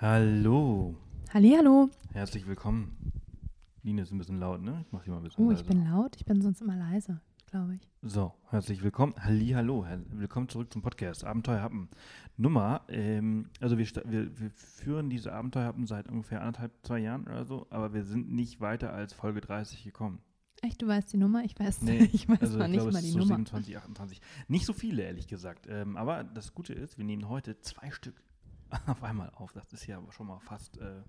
Hallo, Hallihallo. herzlich willkommen. Line ist ein bisschen laut, ne? Ich mach sie mal ein bisschen Oh, ich leiser. bin laut. Ich bin sonst immer leise, glaube ich. So, herzlich willkommen. Hallihallo, Herr- willkommen zurück zum Podcast Abenteuerhappen. Nummer, ähm, also wir, wir, wir führen diese Abenteuerhappen seit ungefähr anderthalb, zwei Jahren oder so, aber wir sind nicht weiter als Folge 30 gekommen. Echt, du weißt die Nummer? Ich weiß, Nee, ich weiß Also noch ich nicht glaube, mal es die ist so Nummer. 27, 28. Nicht so viele, ehrlich gesagt. Ähm, aber das Gute ist, wir nehmen heute zwei Stück auf einmal auf. Das ist ja schon mal fast äh,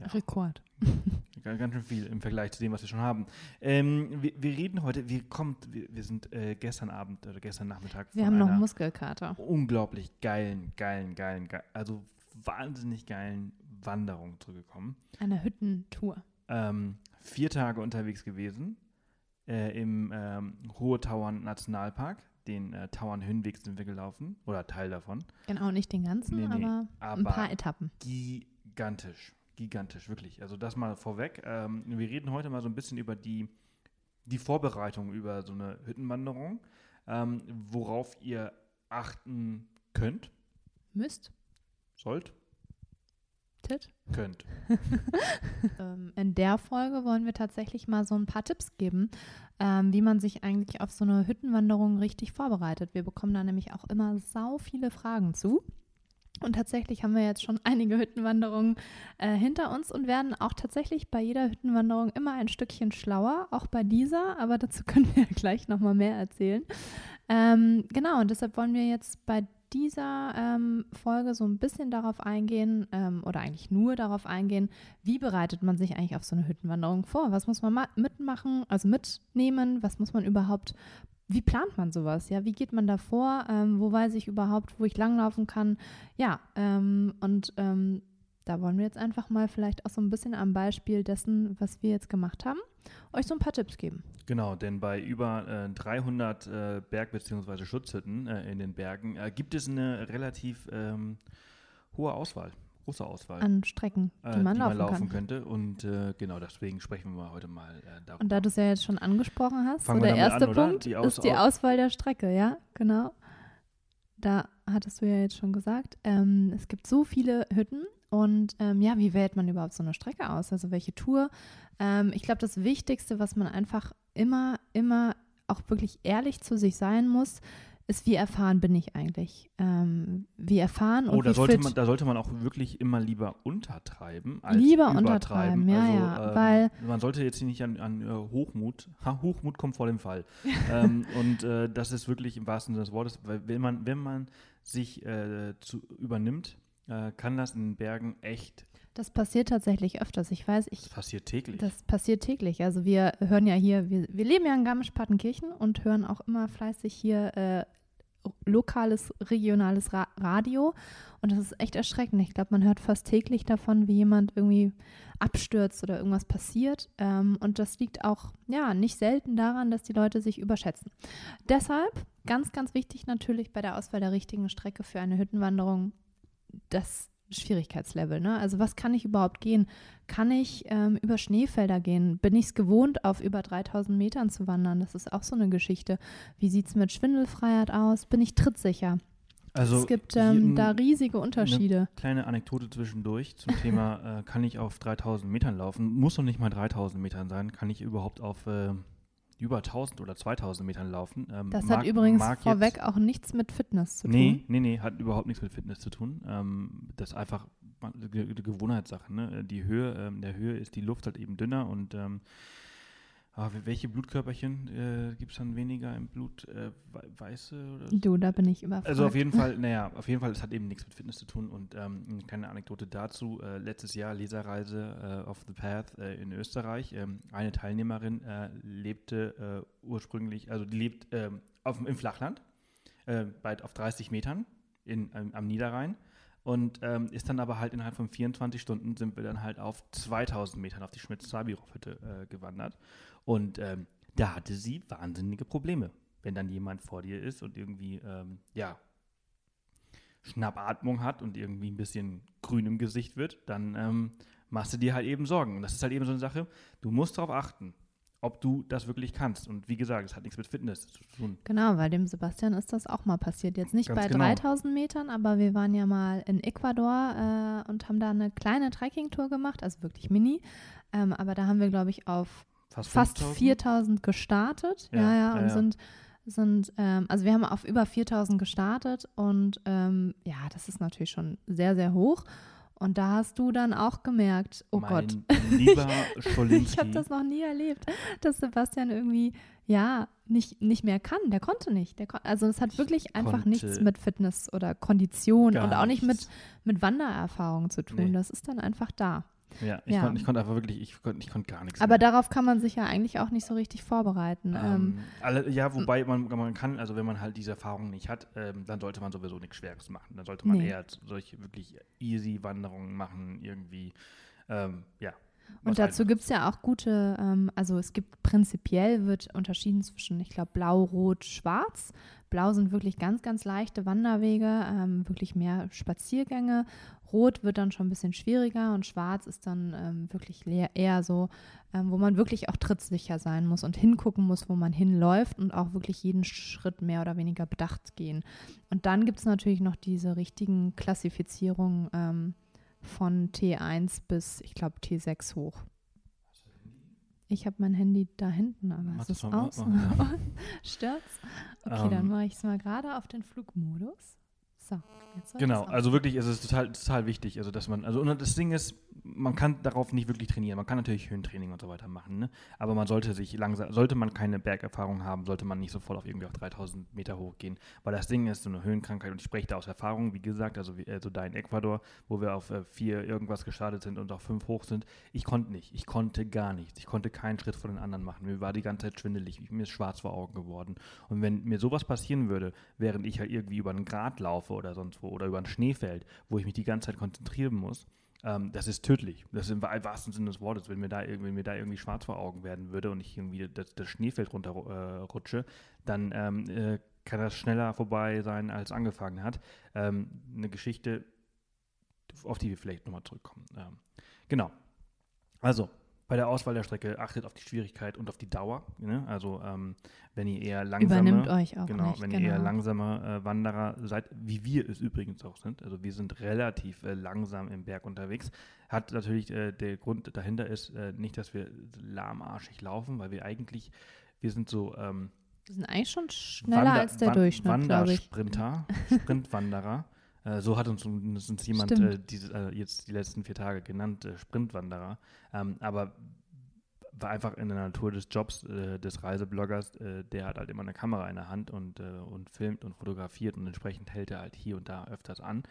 ja, Rekord. Ganz, schön viel im Vergleich zu dem, was wir schon haben. Ähm, wir, wir reden heute, wir, kommt, wir, wir sind äh, gestern Abend oder gestern Nachmittag Wir haben noch einer Muskelkater. unglaublich geilen, geilen, geilen, geilen, also wahnsinnig geilen Wanderung zurückgekommen. Eine Hüttentour. Ähm, vier Tage unterwegs gewesen äh, im ähm, Hohe Tauern Nationalpark. Den äh, Tauern Höhenweg sind wir gelaufen oder Teil davon. Genau, nicht den ganzen, Nee, nee, aber, aber ein paar Etappen. gigantisch. Gigantisch, wirklich. Also das mal vorweg. Ähm, wir reden heute mal so ein bisschen über die, die Vorbereitung über so eine Hüttenwanderung, ähm, worauf ihr achten könnt, Müsst. sollt, Tit. könnt. Ähm, in der Folge wollen wir tatsächlich mal so ein paar Tipps geben, ähm, wie man sich eigentlich auf so eine Hüttenwanderung richtig vorbereitet. Wir bekommen da nämlich auch immer sau viele Fragen zu. Und tatsächlich haben wir jetzt schon einige Hüttenwanderungen äh, hinter uns und werden auch tatsächlich bei jeder Hüttenwanderung immer ein Stückchen schlauer, auch bei dieser, aber dazu können wir gleich nochmal mehr erzählen. Ähm, genau, und deshalb wollen wir jetzt bei dieser ähm, Folge so ein bisschen darauf eingehen ähm, oder eigentlich nur darauf eingehen, wie bereitet man sich eigentlich auf so eine Hüttenwanderung vor? Was muss man ma- mitmachen, also mitnehmen? Was muss man überhaupt, wie plant man sowas? Ja, wie geht man da vor? Ähm, wo weiß ich überhaupt, wo ich langlaufen kann? Ja, ähm, und ähm, da wollen wir jetzt einfach mal vielleicht auch so ein bisschen am Beispiel dessen, was wir jetzt gemacht haben, euch so ein paar Tipps geben. Genau, denn bei über äh, 300 äh, Berg- bzw. Schutzhütten äh, in den Bergen äh, gibt es eine relativ ähm, hohe Auswahl, große Auswahl. An Strecken, die äh, man die laufen man laufen kann. könnte. Und äh, genau deswegen sprechen wir heute mal darüber. Und da du es ja jetzt schon angesprochen hast, Fangen so der erste an? Punkt Die ist die Auswahl der Strecke, ja, genau. Da hattest du ja jetzt schon gesagt, ähm, es gibt so viele Hütten und ähm, ja, wie wählt man überhaupt so eine Strecke aus? Also welche Tour? Ähm, ich glaube, das Wichtigste, was man einfach immer, immer auch wirklich ehrlich zu sich sein muss, ist, wie erfahren bin ich eigentlich? Ähm, wie erfahren und Oh, da wie sollte, fit? man, da sollte man auch wirklich immer lieber untertreiben als Lieber untertreiben, ja, also, ja, ähm, weil- man sollte jetzt nicht an, an äh, Hochmut, ha, Hochmut kommt vor dem Fall. ähm, und äh, das ist wirklich im wahrsten Sinne des Wortes, weil wenn man, wenn man sich äh, zu, übernimmt, äh, kann das in Bergen echt, das passiert tatsächlich öfters. Ich weiß, ich das passiert täglich. Das passiert täglich. Also wir hören ja hier, wir, wir leben ja in Garmisch-Partenkirchen und hören auch immer fleißig hier äh, lokales, regionales Ra Radio. Und das ist echt erschreckend. Ich glaube, man hört fast täglich davon, wie jemand irgendwie abstürzt oder irgendwas passiert. Ähm, und das liegt auch, ja, nicht selten daran, dass die Leute sich überschätzen. Deshalb, ganz, ganz wichtig natürlich bei der Auswahl der richtigen Strecke für eine Hüttenwanderung, das Schwierigkeitslevel. Ne? Also was kann ich überhaupt gehen? Kann ich ähm, über Schneefelder gehen? Bin ich es gewohnt, auf über 3000 Metern zu wandern? Das ist auch so eine Geschichte. Wie sieht es mit Schwindelfreiheit aus? Bin ich trittsicher? also es gibt ähm, da riesige Unterschiede. Kleine Anekdote zwischendurch zum Thema, äh, kann ich auf 3000 Metern laufen? Muss noch nicht mal 3000 Metern sein. Kann ich überhaupt auf äh, über 1000 oder 2000 Metern laufen? Ähm, Das mag- hat übrigens vorweg auch nichts mit Fitness zu Nee, tun. nee, nee, hat überhaupt nichts mit Fitness zu tun. Ähm, das ist einfach eine Ge- Ge- Gewohnheitssache. Ne? Die Höhe, ähm, der Höhe ist die Luft halt eben dünner und ähm, ah, welche Blutkörperchen äh, gibt es dann weniger im Blut? Äh, wei- weiße oder Du, da bin ich überfragt. also auf jeden Fall, naja, auf jeden Fall, es hat eben nichts mit Fitness zu tun. Und ähm, eine kleine Anekdote dazu. Äh, letztes Jahr Leserreise äh, auf The Path äh, in Österreich. Ähm, eine Teilnehmerin äh, lebte äh, ursprünglich, also die lebt ähm, auf, im Flachland, bei, auf 30 Metern in, ähm, am Niederrhein. Und ähm, ist dann aber halt innerhalb von 24 Stunden sind wir dann halt auf 2000 Metern auf die Schmitz-Zabirov-Hütte äh, gewandert. Und ähm, da hatte sie wahnsinnige Probleme wenn dann jemand vor dir ist und irgendwie, ähm, ja, Schnappatmung hat und irgendwie ein bisschen grün im Gesicht wird, dann ähm, machst du dir halt eben Sorgen. Und das ist halt eben so eine Sache, du musst darauf achten. ob du das wirklich kannst. Und wie gesagt, es hat nichts mit Fitness zu tun. Genau, weil dem Sebastian ist das auch mal passiert. Jetzt nicht Ganz bei genau. 3000 Metern, aber wir waren ja mal in Ecuador äh, und haben da eine kleine Trekkingtour gemacht, also wirklich mini. Ähm, aber da haben wir, glaube ich, auf Fast, fast 5000? 4000 gestartet. Ja, Ja, ja, und ja. sind, sind ähm, also wir haben auf über 4000 gestartet und ähm, ja, das ist natürlich schon sehr, sehr hoch. Und da hast du dann auch gemerkt, oh mein Gott, lieber ich Scholinski. habe das noch nie erlebt, dass Sebastian irgendwie, ja, nicht, nicht mehr kann. Der konnte nicht. Der kon also es hat wirklich einfach nichts mit Fitness oder Kondition und auch nicht mit, mit Wandererfahrung zu tun. Nee. Das ist dann einfach da. Ja, ich Ja. konnte ich konnt einfach wirklich, ich konnte ich konnt gar nichts. Aber mehr. darauf kann man sich ja eigentlich auch nicht so richtig vorbereiten. Ähm, Ähm, alle, ja, wobei man, man kann, also wenn man halt diese Erfahrung nicht hat, ähm, dann sollte man sowieso nichts Schweres machen. Dann sollte man Nee. eher solche wirklich easy Wanderungen machen, irgendwie. Ähm, ja. Und dazu halt- gibt es ja auch gute, ähm, also es gibt prinzipiell wird unterschieden zwischen, ich glaube, Blau, Rot, Schwarz. Blau sind wirklich ganz, ganz leichte Wanderwege, ähm, wirklich mehr Spaziergänge. Rot wird dann schon ein bisschen schwieriger und Schwarz ist dann ähm, wirklich eher so, ähm, wo man wirklich auch trittsicher sein muss und hingucken muss, wo man hinläuft und auch wirklich jeden Schritt mehr oder weniger bedacht gehen. Und dann gibt es natürlich noch diese richtigen Klassifizierungen ähm, von T1 bis, ich glaube, T6 hoch. Ich habe mein Handy da hinten, aber Mach es ist aus. Stört's? Okay, dann Ähm, mache ich es mal gerade auf den Flugmodus. So, Genau, also wirklich ist es total, total wichtig, also dass man, also und das Ding ist, man kann darauf nicht wirklich trainieren. Man kann natürlich Höhentraining und so weiter machen, ne? aber man sollte sich langsam, sollte man keine Bergerfahrung haben, sollte man nicht sofort auf irgendwie auf 3000 Meter hochgehen, weil das Ding ist so eine Höhenkrankheit und ich spreche da aus Erfahrung, wie gesagt, also, wie, also da in Ecuador, wo wir auf äh, vier irgendwas gestartet sind und auf fünf hoch sind, ich konnte nicht, ich konnte gar nichts, ich konnte keinen Schritt vor den anderen machen, mir war die ganze Zeit schwindelig, ich, mir ist schwarz vor Augen geworden. Und wenn mir sowas passieren würde, während ich halt irgendwie über einen Grat laufe oder sonst wo oder über ein Schneefeld, wo ich mich die ganze Zeit konzentrieren muss, ähm, das ist tödlich. Das ist im wa- wahrsten Sinne des Wortes. Wenn mir da, wenn mir da irgendwie schwarz vor Augen werden würde und ich irgendwie das, das Schneefeld runterrutsche, äh, dann ähm, äh, kann das schneller vorbei sein, als angefangen hat. Ähm, eine Geschichte, auf die wir vielleicht nochmal zurückkommen. Ähm, genau. Also, bei der Auswahl der Strecke achtet auf die Schwierigkeit und auf die Dauer. Ne? Also, ähm, wenn ihr eher langsame, Übernimmt euch auch Genau, nicht. wenn genau. ihr eher langsame äh, Wanderer seid, wie wir es übrigens auch sind, also wir sind relativ äh, langsam im Berg unterwegs, hat natürlich äh, der Grund dahinter ist äh, nicht, dass wir lahmarschig laufen, weil wir eigentlich, wir sind so ähm, Wir sind eigentlich schon schneller Wander- als der Wan- Durchschnitt. Wandersprinter, Sprintwanderer. Äh, so hat uns, uns jemand äh, diese, äh, jetzt die letzten vier Tage genannt, äh, Sprintwanderer. Ähm, aber war einfach in der Natur des Jobs äh, des Reisebloggers, äh, der hat halt immer eine Kamera in der Hand und, und filmt und fotografiert und entsprechend hält er halt hier und da öfters an.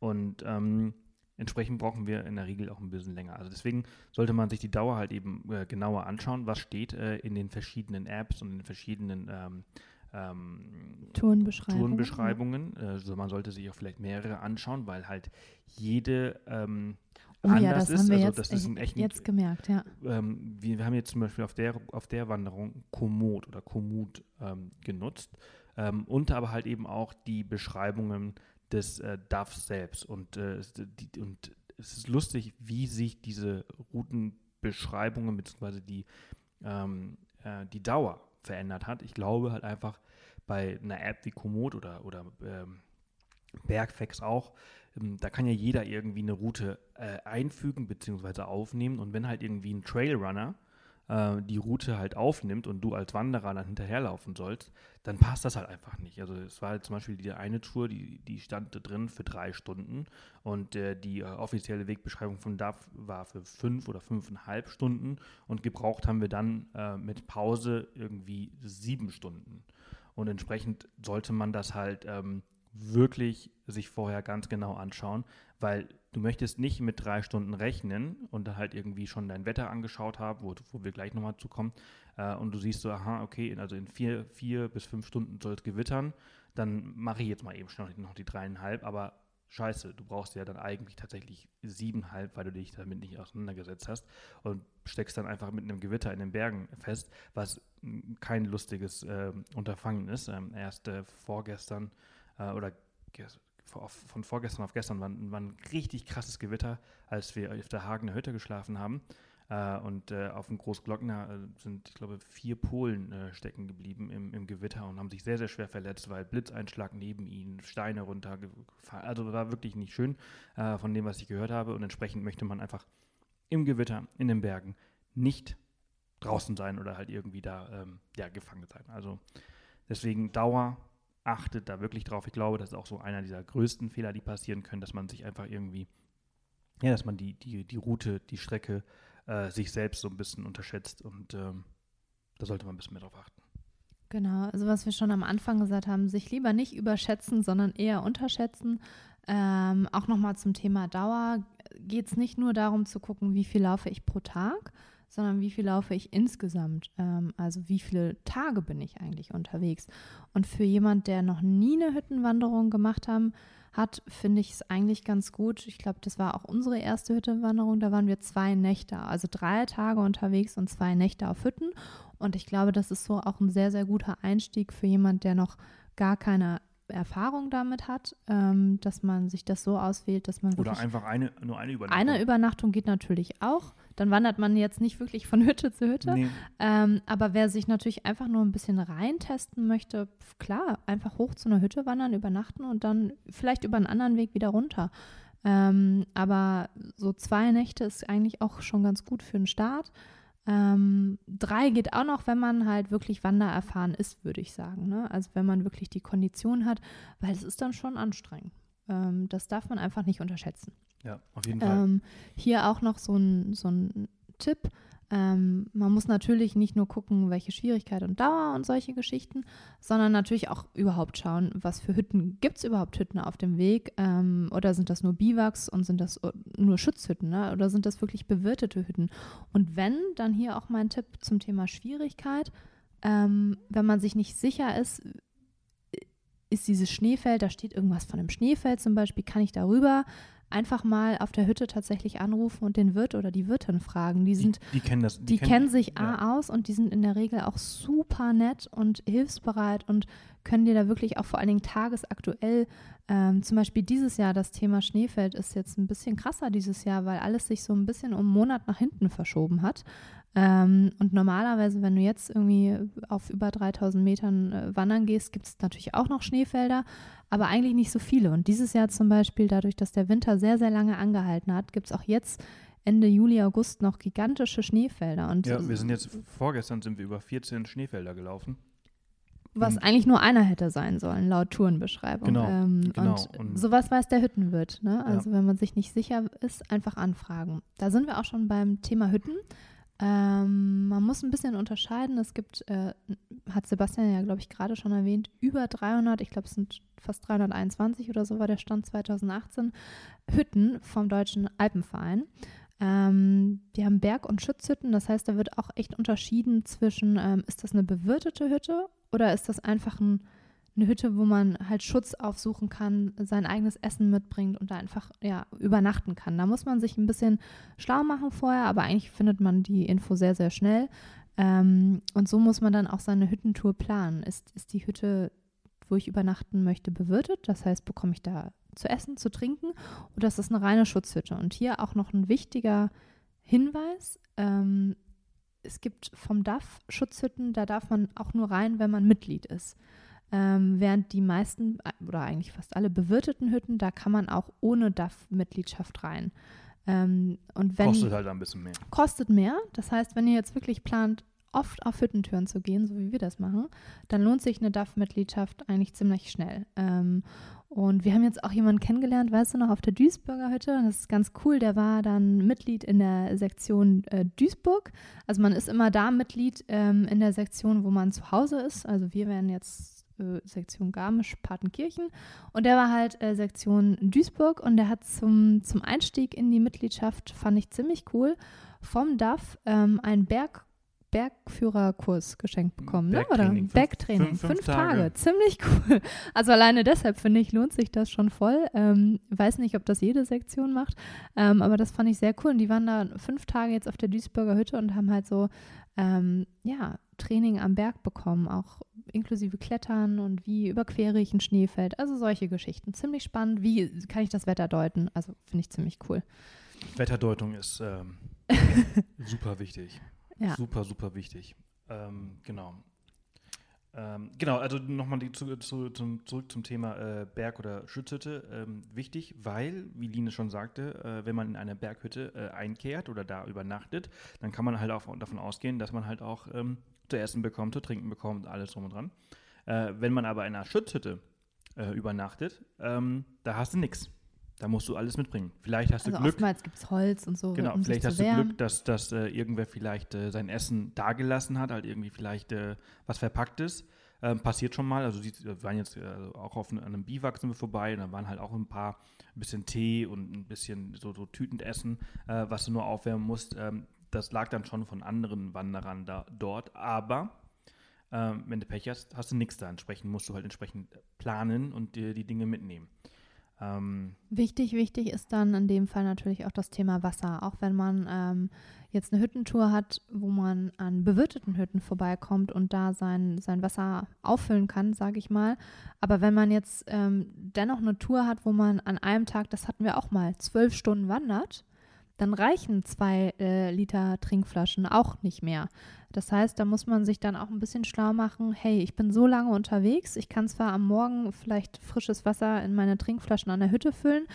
Und ähm, entsprechend brauchen wir in der Regel auch ein bisschen länger. Also deswegen sollte man sich die Dauer halt eben äh, genauer anschauen, was steht äh, in den verschiedenen Apps und in den verschiedenen ähm, ähm, Tourenbeschreibung. Tourenbeschreibungen. Äh, Also man sollte sich auch vielleicht mehrere anschauen, weil halt jede ähm, Oh ja, anders das ist. haben wir also jetzt, das ist ein echt jetzt gemerkt, ja. ähm, wir, wir haben jetzt zum Beispiel auf der, auf der Wanderung Komoot oder Komoot ähm, genutzt ähm, und aber halt eben auch die Beschreibungen des äh, DAFs selbst. Und, äh, es- die, und es ist lustig, wie sich diese Routenbeschreibungen bzw. Die, ähm, äh, die Dauer verändert hat. Ich glaube halt einfach bei einer App wie Komoot oder, oder ähm, Bergfex auch, ähm, da kann ja jeder irgendwie eine Route äh, einfügen bzw. aufnehmen und wenn halt irgendwie ein Trailrunner äh, die Route halt aufnimmt und du als Wanderer dann hinterherlaufen sollst, dann passt das halt einfach nicht. Also es war halt zum Beispiel die eine Tour, die, die stand drin für drei Stunden und äh, die äh, offizielle Wegbeschreibung von DAF war für fünf oder fünfeinhalb Stunden und gebraucht haben wir dann äh, mit Pause irgendwie sieben Stunden. Und entsprechend sollte man das halt ähm, wirklich sich vorher ganz genau anschauen, weil du möchtest nicht mit drei Stunden rechnen und halt irgendwie schon dein Wetter angeschaut haben, wo, wo wir gleich nochmal zu kommen, äh, und du siehst so, aha, okay, also in vier, vier bis fünf Stunden soll es gewittern, dann mache ich jetzt mal eben schnell noch die dreieinhalb, aber scheiße, du brauchst ja dann eigentlich tatsächlich siebeneinhalb, weil du dich damit nicht auseinandergesetzt hast und steckst dann einfach mit einem Gewitter in den Bergen fest, was kein lustiges äh, Unterfangen ist. Ähm, erst äh, vorgestern äh, oder von vorgestern auf gestern war, war ein richtig krasses Gewitter, als wir auf der Hagener Hütte geschlafen haben. Äh, und äh, auf dem Großglockner äh, sind, ich glaube, vier Polen äh, stecken geblieben im, im, Gewitter und haben sich sehr, sehr schwer verletzt, weil Blitzeinschlag neben ihnen, Steine runtergefallen. Also war wirklich nicht schön äh, von dem, was ich gehört habe. Und entsprechend möchte man einfach im Gewitter, in den Bergen, nicht draußen sein oder halt irgendwie da ähm, ja, gefangen sein. Also deswegen Dauer, achtet da wirklich drauf. Ich glaube, das ist auch so einer dieser größten Fehler, die passieren können, dass man sich einfach irgendwie, ja, dass man die, die, die Route, die Strecke äh, sich selbst so ein bisschen unterschätzt und ähm, da sollte man ein bisschen mehr drauf achten. Genau, also was wir schon am Anfang gesagt haben, sich lieber nicht überschätzen, sondern eher unterschätzen. Ähm, auch nochmal zum Thema Dauer geht es nicht nur darum zu gucken, wie viel laufe ich pro Tag, sondern wie viel laufe ich insgesamt. Ähm, also wie viele Tage bin ich eigentlich unterwegs. Und für jemand, der noch nie eine Hüttenwanderung gemacht haben, hat, finde ich es eigentlich ganz gut. Ich glaube, das war auch unsere erste Hüttenwanderung. Da waren wir zwei Nächte, also drei Tage unterwegs und zwei Nächte auf Hütten. Und ich glaube, das ist so auch ein sehr, sehr guter Einstieg für jemand, der noch gar keine Erfahrung damit hat, ähm, dass man sich das so auswählt, dass man oder einfach eine nur eine Übernachtung. Eine Übernachtung geht natürlich auch. Dann wandert man jetzt nicht wirklich von Hütte zu Hütte. Nee. Ähm, aber wer sich natürlich einfach nur ein bisschen reintesten möchte, klar, einfach hoch zu einer Hütte wandern, übernachten und dann vielleicht über einen anderen Weg wieder runter. Ähm, aber so zwei Nächte ist eigentlich auch schon ganz gut für den Start. Ähm, drei geht auch noch, wenn man halt wirklich wandererfahren ist, würde ich sagen. Ne? Also wenn man wirklich die Kondition hat, weil es ist dann schon anstrengend. Ähm, das darf man einfach nicht unterschätzen. Ja, auf jeden Fall. Ähm, hier auch noch so ein, so ein Tipp. Ähm, man muss natürlich nicht nur gucken, welche Schwierigkeit und Dauer und solche Geschichten, sondern natürlich auch überhaupt schauen, was für Hütten gibt es überhaupt Hütten auf dem Weg ähm, oder sind das nur Biwaks und sind das nur Schutzhütten ne? oder sind das wirklich bewirtete Hütten? Und wenn, dann hier auch mein Tipp zum Thema Schwierigkeit. Ähm, wenn man sich nicht sicher ist, ist dieses Schneefeld, da steht irgendwas von einem Schneefeld zum Beispiel, kann ich darüber? Einfach mal auf der Hütte tatsächlich anrufen und den Wirt oder die Wirtin fragen. Die sind, die, die kennen das, die, die kennen, kennen, sich ja. A aus und die sind in der Regel auch super nett und hilfsbereit und können dir da wirklich auch vor allen Dingen tagesaktuell, ähm, zum Beispiel dieses Jahr, das Thema Schneefeld ist jetzt ein bisschen krasser dieses Jahr, weil alles sich so ein bisschen um einen Monat nach hinten verschoben hat. Ähm, und normalerweise, wenn du jetzt irgendwie auf über 3000 Metern äh, wandern gehst, gibt es natürlich auch noch Schneefelder, aber eigentlich nicht so viele. Und dieses Jahr zum Beispiel, dadurch, dass der Winter sehr, sehr lange angehalten hat, gibt es auch jetzt Ende Juli, August noch gigantische Schneefelder. Und ja, wir sind jetzt, vorgestern sind wir über 14 Schneefelder gelaufen. Was und eigentlich nur einer hätte sein sollen, laut Tourenbeschreibung. Genau, ähm, genau. Und, und, sowas weiß der Hüttenwirt. Ne? Also ja. wenn man sich nicht sicher ist, einfach anfragen. Da sind wir auch schon beim Thema Hütten. Ähm, man muss ein bisschen unterscheiden. Es gibt, äh, hat Sebastian ja, glaube ich, gerade schon erwähnt, über 300, ich glaube, es sind fast 321 oder so war der Stand 2018, Hütten vom Deutschen Alpenverein. Ähm, die haben Berg- und Schutzhütten, das heißt, da wird auch echt unterschieden zwischen, ähm, ist das eine bewirtete Hütte oder ist das einfach ein eine Hütte, wo man halt Schutz aufsuchen kann, sein eigenes Essen mitbringt und da einfach ja, übernachten kann. Da muss man sich ein bisschen schlau machen vorher, aber eigentlich findet man die Info sehr, sehr schnell. Ähm, und so muss man dann auch seine Hüttentour planen. Ist, ist die Hütte, wo ich übernachten möchte, bewirtet? Das heißt, bekomme ich da zu essen, zu trinken? Oder ist das eine reine Schutzhütte? Und hier auch noch ein wichtiger Hinweis. Ähm, es gibt vom DAF Schutzhütten, da darf man auch nur rein, wenn man Mitglied ist. Ähm, während die meisten oder eigentlich fast alle bewirteten Hütten, da kann man auch ohne DAF-Mitgliedschaft rein. Ähm, und wenn, kostet halt ein bisschen mehr. Kostet mehr. Das heißt, wenn ihr jetzt wirklich plant, oft auf Hüttentüren zu gehen, so wie wir das machen, dann lohnt sich eine DAF-Mitgliedschaft eigentlich ziemlich schnell. Ähm, und wir haben jetzt auch jemanden kennengelernt, weißt du noch, auf der Duisburger Hütte. Das ist ganz cool. Der war dann Mitglied in der Sektion äh, Duisburg. Also man ist immer da Mitglied ähm, in der Sektion, wo man zu Hause ist. Also wir werden jetzt äh, Sektion Garmisch-Partenkirchen und der war halt äh, Sektion Duisburg und der hat zum, zum Einstieg in die Mitgliedschaft, fand ich ziemlich cool, vom DAF ähm, einen Berg Bergführerkurs geschenkt bekommen, ne? oder Bergtraining, fünf, fünf, fünf Tage. Tage. ziemlich cool. Also alleine deshalb finde ich, lohnt sich das schon voll. Ähm, weiß nicht, ob das jede Sektion macht, ähm, aber das fand ich sehr cool. Und die waren da fünf Tage jetzt auf der Duisburger Hütte und haben halt so, ähm, ja, Training am Berg bekommen, auch inklusive Klettern und wie überquere ich ein Schneefeld. Also solche Geschichten. Ziemlich spannend. Wie kann ich das Wetter deuten? Also finde ich ziemlich cool. Wetterdeutung ist ähm, super wichtig. Ja. Super, super wichtig. Ähm, genau. Ähm, genau, also nochmal zu, zu, zum, zurück zum Thema äh, Berg- oder Schutzhütte. Ähm, wichtig, weil, wie Line schon sagte, äh, wenn man in eine Berghütte äh, einkehrt oder da übernachtet, dann kann man halt auch davon ausgehen, dass man halt auch ähm, zu essen bekommt, zu trinken bekommt, alles drum und dran. Äh, wenn man aber in einer Schutzhütte äh, übernachtet, ähm, da hast du nichts. Da musst du alles mitbringen. Vielleicht hast du Also Glück. oftmals gibt es Holz und so, Genau, um vielleicht hast du. Glück, dass, dass äh, irgendwer vielleicht äh, sein Essen dagelassen hat, halt irgendwie vielleicht äh, was Verpacktes. Ähm, passiert schon mal. Also siehst- wir waren jetzt äh, auch auf einem, an einem Biwak sind wir vorbei und da waren halt auch ein paar, ein bisschen Tee und ein bisschen so, so Tütenessen, äh, was du nur aufwärmen musst. Ähm, das lag dann schon von anderen Wanderern da, dort. Aber ähm, wenn du Pech hast, hast du nichts da. Entsprechend musst du halt entsprechend planen und dir die Dinge mitnehmen. Ähm, Wichtig, wichtig ist dann in dem Fall natürlich auch das Thema Wasser. Auch wenn man ähm, jetzt eine Hüttentour hat, wo man an bewirteten Hütten vorbeikommt und da sein, sein Wasser auffüllen kann, sage ich mal. Aber wenn man jetzt ähm, dennoch eine Tour hat, wo man an einem Tag, das hatten wir auch mal, zwölf Stunden wandert, dann reichen zwei äh, Liter Trinkflaschen auch nicht mehr. Das heißt, da muss man sich dann auch ein bisschen schlau machen, hey, ich bin so lange unterwegs, ich kann zwar am Morgen vielleicht frisches Wasser in meine Trinkflaschen an der Hütte füllen,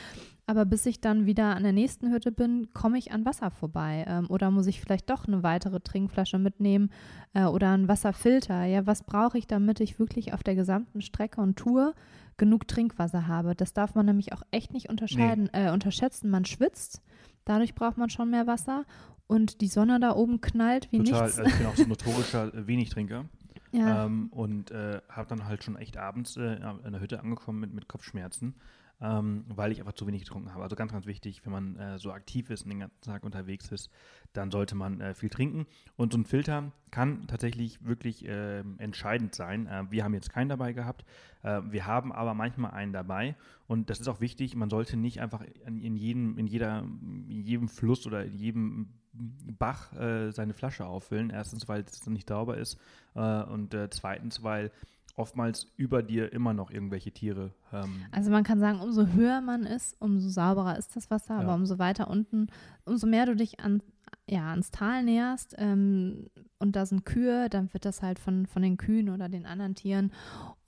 aber bis ich dann wieder an der nächsten Hütte bin, komme ich an Wasser vorbei. Ähm, oder muss ich vielleicht doch eine weitere Trinkflasche mitnehmen äh, oder einen Wasserfilter? Ja, was brauche ich, damit ich wirklich auf der gesamten Strecke und Tour genug Trinkwasser habe? Das darf man nämlich auch echt nicht unterscheiden, äh, unterschätzen. Man schwitzt, dadurch braucht man schon mehr Wasser. Und die Sonne da oben knallt wie total, nichts. also ich bin auch so ein notorischer äh, Wenigtrinker. ja. Ähm, und äh, habe dann halt schon echt abends äh, in der Hütte angekommen mit, mit Kopfschmerzen, ähm, weil ich einfach zu wenig getrunken habe. Also ganz, ganz wichtig, wenn man äh, so aktiv ist und den ganzen Tag unterwegs ist, dann sollte man äh, viel trinken. Und so ein Filter kann tatsächlich wirklich ähm, entscheidend sein. Äh, wir haben jetzt keinen dabei gehabt. Wir haben aber manchmal einen dabei. Und das ist auch wichtig, man sollte nicht einfach in, in, jedem, in, jeder, in jedem Fluss oder in jedem Bach äh, seine Flasche auffüllen. Erstens, weil es dann nicht sauber ist äh, und äh, zweitens, weil oftmals über dir immer noch irgendwelche Tiere. Ähm, Also man kann sagen, umso höher man ist, umso sauberer ist das Wasser, aber Ja. umso weiter unten, umso mehr du dich an, ja, ans Tal näherst ähm, und da sind Kühe, dann wird das halt von, von den Kühen oder den anderen Tieren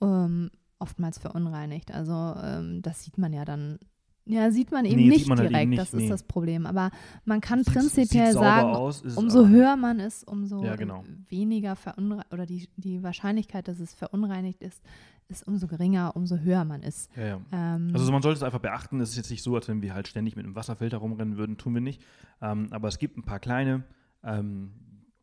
ähm, oftmals verunreinigt. Also ähm, das sieht man ja dann, ja, sieht man eben Nee, nicht man halt direkt, eben nicht, das nee. ist das Problem. Aber man kann sieht- prinzipiell sagen, aus, umso höher man ist, umso Ja, genau. weniger verunreinigt oder die, die Wahrscheinlichkeit, dass es verunreinigt ist, ist umso geringer, umso höher man ist. Ja, ja. Ähm, Also so, man sollte es einfach beachten. Es ist jetzt nicht so, als wenn wir halt ständig mit einem Wasserfilter rumrennen würden, tun wir nicht. Ähm, aber es gibt ein paar kleine ähm,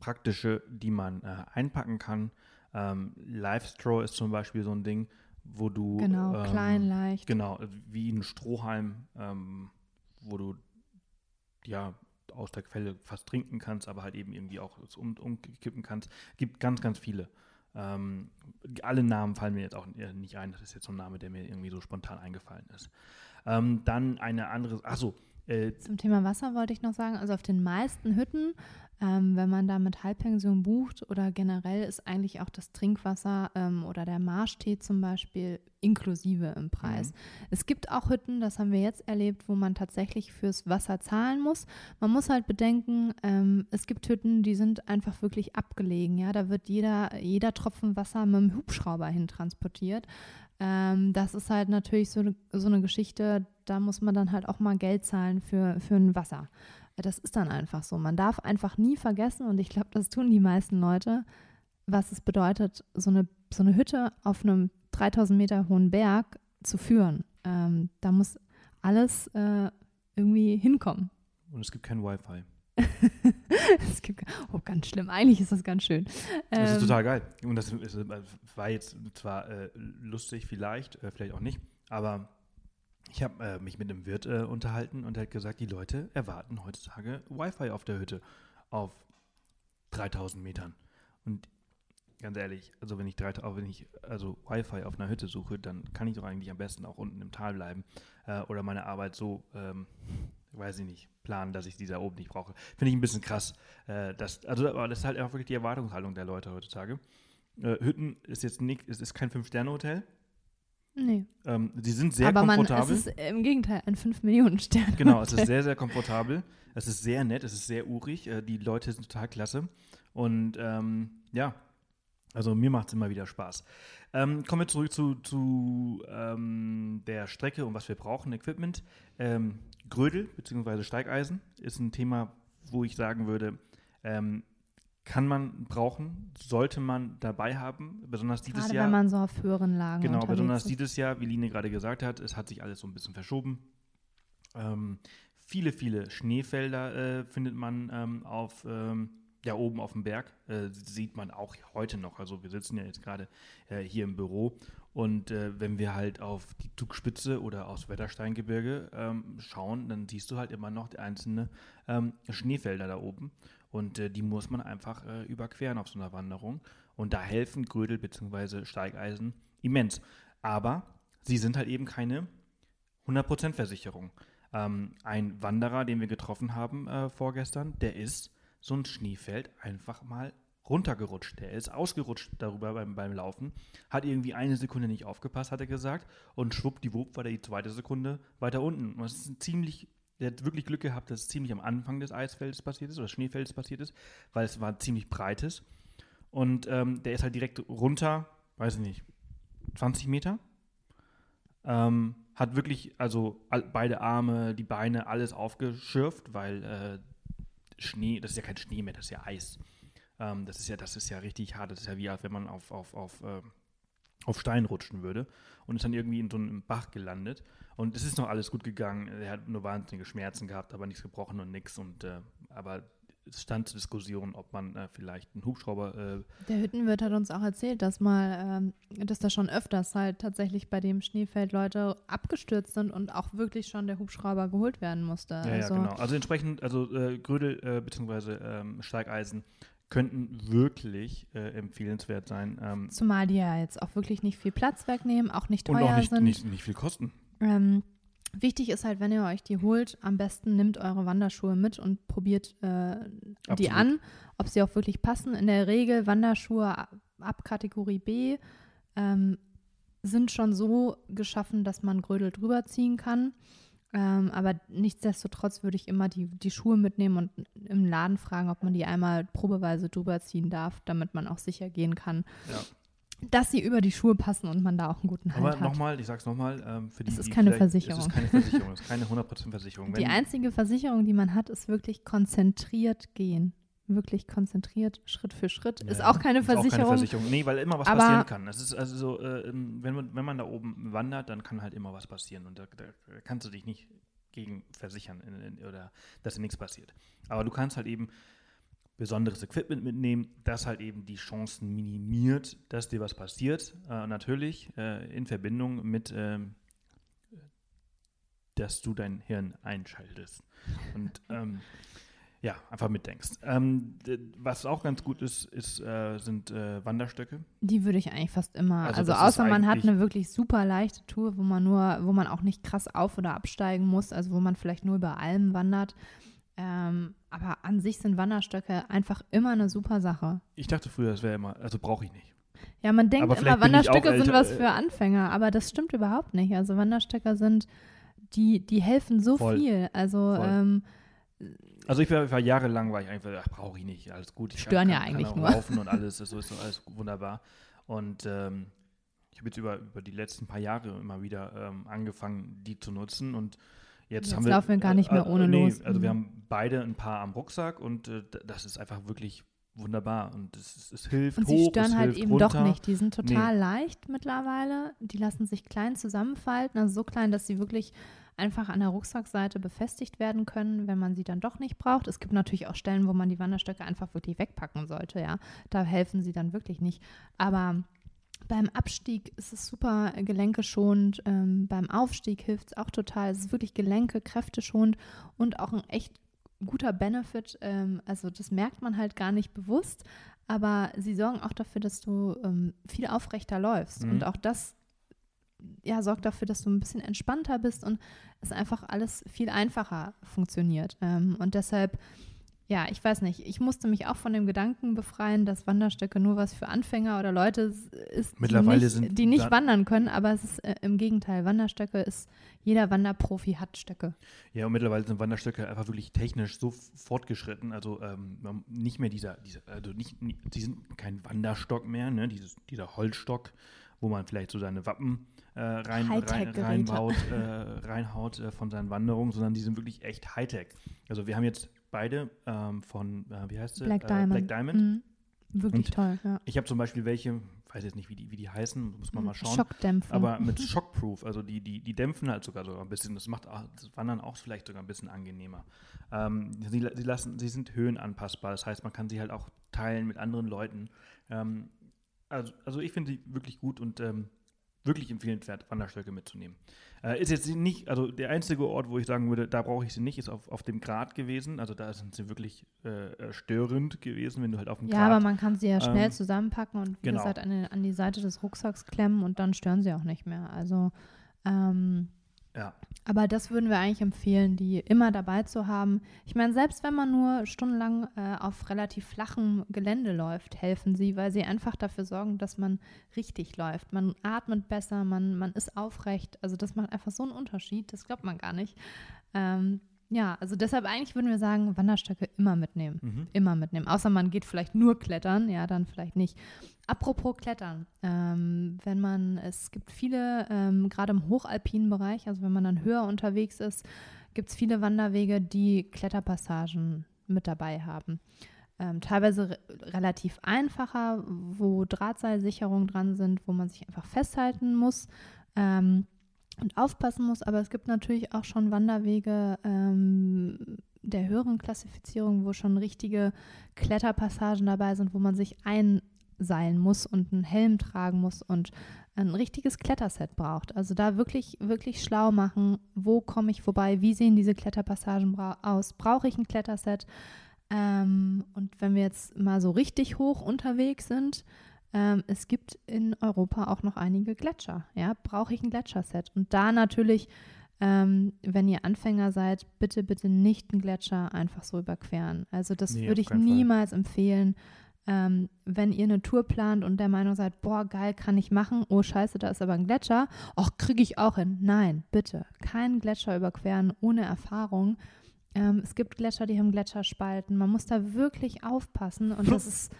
praktische, die man äh, einpacken kann. Ähm, Live Straw ist zum Beispiel so ein Ding, wo du genau, ähm, klein, leicht. Genau, wie ein Strohhalm, ähm, wo du ja aus der Quelle fast trinken kannst, aber halt eben irgendwie auch um, umkippen kannst. Gibt ganz, ganz viele. Ähm, alle Namen fallen mir jetzt auch äh, nicht ein. Das ist jetzt so ein Name, der mir irgendwie so spontan eingefallen ist. Ähm, dann eine andere, achso, äh, Zum Thema Wasser wollte ich noch sagen, also auf den meisten Hütten, ähm, wenn man da mit Halbpension bucht oder generell ist eigentlich auch das Trinkwasser ähm, oder der Marschtee zum Beispiel inklusive im Preis. Mhm. Es gibt auch Hütten, das haben wir jetzt erlebt, wo man tatsächlich fürs Wasser zahlen muss. Man muss halt bedenken, ähm, es gibt Hütten, die sind einfach wirklich abgelegen. Ja, da wird jeder, jeder Tropfen Wasser mit dem Hubschrauber hin transportiert. Ähm, das ist halt natürlich so, so eine Geschichte, da muss man dann halt auch mal Geld zahlen für, für ein Wasser. Das ist dann einfach so. Man darf einfach nie vergessen, und ich glaube, das tun die meisten Leute, was es bedeutet, so eine, so eine Hütte auf einem 3000 Meter hohen Berg zu führen. Ähm, da muss alles äh, irgendwie hinkommen. und es gibt kein Wi-Fi. es gibt, oh, ganz schlimm. Eigentlich ist das ganz schön. Das ist Ähm, total geil. Und das ist, äh, war jetzt zwar äh, lustig, vielleicht, äh, vielleicht auch nicht, aber ich habe äh, mich mit einem Wirt äh, unterhalten und er hat gesagt, die Leute erwarten heutzutage Wi-Fi auf der Hütte auf 3000 Metern. Und ganz ehrlich, also wenn ich, 3000 auch wenn ich also Wi-Fi auf einer Hütte suche, dann kann ich doch eigentlich am besten auch unten im Tal bleiben äh, oder meine Arbeit so, ähm, weiß ich nicht, planen, dass ich die da oben nicht brauche. Finde ich ein bisschen krass. Äh, das, also, das ist halt auch wirklich die Erwartungshaltung der Leute heutzutage. Äh, Hütten ist jetzt nicht, es ist kein Fünf-Sterne-Hotel. Nee. Ähm, sie sind sehr Aber man, komfortabel. es ist im Gegenteil ein 5-Millionen-Stern. Genau, es ist sehr, sehr komfortabel. Es ist sehr nett, es ist sehr urig. Äh, die Leute sind total klasse. Und ähm, ja, also mir macht es immer wieder Spaß. Ähm, kommen wir zurück zu, zu ähm, der Strecke und was wir brauchen, Equipment. Ähm, Grödel bzw. Steigeisen ist ein Thema, wo ich sagen würde, ähm, kann man brauchen, sollte man dabei haben, besonders dieses Gerade Jahr. wenn man so auf höheren Lagen Genau, besonders ist. dieses Jahr, wie Line gerade gesagt hat, es hat sich alles so ein bisschen verschoben. Ähm, viele, viele Schneefelder äh, findet man ähm, auf, ähm, ja, oben auf dem Berg. Äh, sieht man auch heute noch. Also wir sitzen ja jetzt gerade äh, hier im Büro. Und äh, wenn wir halt auf die Zugspitze oder aufs Wettersteingebirge ähm, schauen, dann siehst du halt immer noch die einzelnen ähm, Schneefelder da oben. Und äh, die muss man einfach äh, überqueren auf so einer Wanderung. Und da helfen Grödel bzw. Steigeisen immens. Aber sie sind halt eben keine 100% Versicherung. Ähm, ein Wanderer, den wir getroffen haben äh, vorgestern, der ist so ein Schneefeld einfach mal runtergerutscht. Der ist ausgerutscht darüber beim, beim Laufen, hat irgendwie eine Sekunde nicht aufgepasst, hat er gesagt, und schwuppdiwupp war der die zweite Sekunde weiter unten. Und das ist ein ziemlich, der hat wirklich Glück gehabt, dass es ziemlich am Anfang des Eisfeldes passiert ist oder des Schneefeldes passiert ist, weil es war ziemlich breites. Und ähm, der ist halt direkt runter, weiß ich nicht, 20 Meter. Ähm, hat wirklich, also all, beide Arme, die Beine, alles aufgeschürft, weil äh, Schnee, das ist ja kein Schnee mehr, das ist ja Eis. Ähm, das ist ja, das ist ja richtig hart. Das ist ja wie, wenn man auf, auf, auf, äh, auf Stein rutschen würde und ist dann irgendwie in so einem Bach gelandet. Und es ist noch alles gut gegangen. Er hat nur wahnsinnige Schmerzen gehabt, aber nichts gebrochen und nichts. Und äh, aber es stand zur Diskussion, ob man äh, vielleicht einen Hubschrauber äh, Der Hüttenwirt hat uns auch erzählt, dass mal, ähm, dass da schon öfters halt tatsächlich bei dem Schneefeld Leute abgestürzt sind und auch wirklich schon der Hubschrauber geholt werden musste. Ja, also, ja, genau. Also entsprechend, also äh, Grödel äh, bzw. Ähm, Steigeisen könnten wirklich äh, empfehlenswert sein. Ähm, Zumal die ja jetzt auch wirklich nicht viel Platz wegnehmen, auch nicht und teuer auch nicht, sind. nicht, nicht viel kosten. Ähm, wichtig ist halt, wenn ihr euch die holt, am besten nimmt eure Wanderschuhe mit und probiert äh, die an, ob sie auch wirklich passen. In der Regel Wanderschuhe ab, ab Kategorie B ähm, sind schon so geschaffen, dass man Grödel drüber ziehen kann. Ähm, aber nichtsdestotrotz würde ich immer die, die Schuhe mitnehmen und im Laden fragen, ob man die einmal probeweise drüber ziehen darf, damit man auch sicher gehen kann, Ja. dass sie über die Schuhe passen und man da auch einen guten Halt Aber hat. nochmal, ich sag's nochmal, ähm, für die, Es ist die keine Versicherung. Es ist keine Versicherung, es ist keine 100% Versicherung. Die Wenn- einzige Versicherung, die man hat, ist wirklich konzentriert gehen. Wirklich konzentriert, Schritt für Schritt. Ja, ist auch keine ist Versicherung. Auch keine Versicherung. Nee, weil immer was Aber- passieren kann. Das ist also so, äh, wenn, man, wenn man da oben wandert, dann kann halt immer was passieren. Und da, da kannst du dich nicht gegen versichern in, in, oder dass dir nichts passiert. Aber du kannst halt eben besonderes Equipment mitnehmen, das halt eben die Chancen minimiert, dass dir was passiert. Äh, natürlich äh, in Verbindung mit, ähm, dass du dein Hirn einschaltest. Und ähm, ja, einfach mitdenkst. Ähm, was auch ganz gut ist, ist äh, sind äh, Wanderstöcke. Die würde ich eigentlich fast immer. Also Also, außer man hat eine wirklich super leichte Tour, wo man nur, wo man auch nicht krass auf- oder absteigen muss, also wo man vielleicht nur über Almen wandert. Ähm, aber an sich sind Wanderstöcke einfach immer eine super Sache. Ich dachte früher, das wäre immer, also brauche ich nicht. Ja, man denkt immer, Wanderstöcke sind was äh, für Anfänger, aber das stimmt überhaupt nicht. Also Wanderstöcker sind, die, die helfen so Voll. viel. Also ähm, Also ich war, war jahrelang, war ich einfach, ach, brauche ich nicht, alles gut. Ich Stören ja kann eigentlich auch nur. laufen und alles, das ist so alles wunderbar. Und ähm, ich habe jetzt über, über die letzten paar Jahre immer wieder ähm, angefangen, die zu nutzen und jetzt, Jetzt haben wir laufen wir gar nicht mehr ohne nee, los. Also wir Mhm. haben beide ein paar am Rucksack und äh, das ist einfach wirklich wunderbar und es, es, es hilft Und hoch, sie stören halt eben runter. doch nicht. Die sind total leicht mittlerweile. Die lassen sich klein zusammenfalten, also so klein, dass sie wirklich einfach an der Rucksackseite befestigt werden können, wenn man sie dann doch nicht braucht. Es gibt natürlich auch Stellen, wo man die Wanderstöcke einfach wirklich wegpacken sollte, ja. Da helfen sie dann wirklich nicht. Aber beim Abstieg ist es super gelenkeschonend, ähm, beim Aufstieg hilft es auch total. Es ist wirklich Gelenke, kräfteschonend und auch ein echt guter Benefit. Ähm, also das merkt man halt gar nicht bewusst, aber sie sorgen auch dafür, dass du ähm, viel aufrechter läufst. Mhm. Und auch das ja, sorgt dafür, dass du ein bisschen entspannter bist und es einfach alles viel einfacher funktioniert. Ähm, und deshalb, ja, ich weiß nicht. Ich musste mich auch von dem Gedanken befreien, dass Wanderstöcke nur was für Anfänger oder Leute ist, Mittlerweile die nicht, sind die nicht wandern können. Aber es ist äh, im Gegenteil. Wanderstöcke ist, jeder Wanderprofi hat Stöcke. Ja, und mittlerweile sind Wanderstöcke einfach wirklich technisch so fortgeschritten. Also ähm, nicht mehr dieser, dieser also nicht, die sind kein Wanderstock mehr, ne? Dieses, dieser Holzstock, wo man vielleicht so seine Wappen äh, rein, rein, reinbaut, äh, reinhaut äh, von seinen Wanderungen, sondern die sind wirklich echt Hightech. Also wir haben jetzt beide ähm, von, äh, wie heißt sie? Black Äh, Diamond. Black Diamond. Mhm. Wirklich Und- toll, ja. Ich habe zum Beispiel welche, weiß jetzt nicht, wie die, wie die heißen, muss man mal schauen. Schockdämpfer. Aber mit Shockproof, also die, die, die dämpfen halt sogar sogar ein bisschen. Das macht auch, das Wandern auch vielleicht sogar ein bisschen angenehmer. Ähm, sie, sie, lassen, sie sind höhenanpassbar, das heißt, man kann sie halt auch teilen mit anderen Leuten. Ähm, also, also ich finde sie wirklich gut und ähm, wirklich empfehlenswert, Wanderstöcke mitzunehmen. Äh, ist jetzt nicht, also der einzige Ort, wo ich sagen würde, da brauche ich sie nicht, ist auf, auf dem Grat gewesen. Also da sind sie wirklich äh, störend gewesen, wenn du halt auf dem ja, Grat aber man kann sie ja schnell ähm, zusammenpacken und wie genau. gesagt an, den- an die Seite des Rucksacks klemmen und dann stören sie auch nicht mehr. Also ähm, ja. Aber das würden wir eigentlich empfehlen, die immer dabei zu haben. Ich meine, selbst wenn man nur stundenlang äh, auf relativ flachem Gelände läuft, helfen sie, weil sie einfach dafür sorgen, dass man richtig läuft. Man atmet besser, man, man ist aufrecht. Also das macht einfach so einen Unterschied, das glaubt man gar nicht. Ähm, ja, also deshalb eigentlich würden wir sagen, Wanderstöcke immer mitnehmen. Mhm. Immer mitnehmen. Außer man geht vielleicht nur klettern, ja, dann vielleicht nicht. Apropos Klettern, ähm, wenn man, es gibt viele, ähm, gerade im hochalpinen Bereich, also wenn man dann höher unterwegs ist, gibt es viele Wanderwege, die Kletterpassagen mit dabei haben. Ähm, teilweise re relativ einfacher, wo Drahtseilsicherungen dran sind, wo man sich einfach festhalten muss ähm, und aufpassen muss. Aber es gibt natürlich auch schon Wanderwege ähm, der höheren Klassifizierung, wo schon richtige Kletterpassagen dabei sind, wo man sich einseilen muss und einen Helm tragen muss und ein richtiges Kletterset braucht. Also da wirklich, wirklich schlau machen, wo komme ich vorbei, wie sehen diese Kletterpassagen bra aus, brauche ich ein Kletterset? Ähm, und wenn wir jetzt mal so richtig hoch unterwegs sind, ähm, es gibt in Europa auch noch einige Gletscher. Ja, brauche ich ein Gletscherset? Und da natürlich, ähm, wenn ihr Anfänger seid, bitte, bitte nicht einen Gletscher einfach so überqueren. Also das Nee, würde ich keinen Fall. niemals empfehlen. Ähm, wenn ihr eine Tour plant und der Meinung seid, boah, geil, kann ich machen, oh scheiße, da ist aber ein Gletscher, ach, kriege ich auch hin. Nein, bitte, keinen Gletscher überqueren ohne Erfahrung. Ähm, es gibt Gletscher, die haben Gletscherspalten. Man muss da wirklich aufpassen und das ist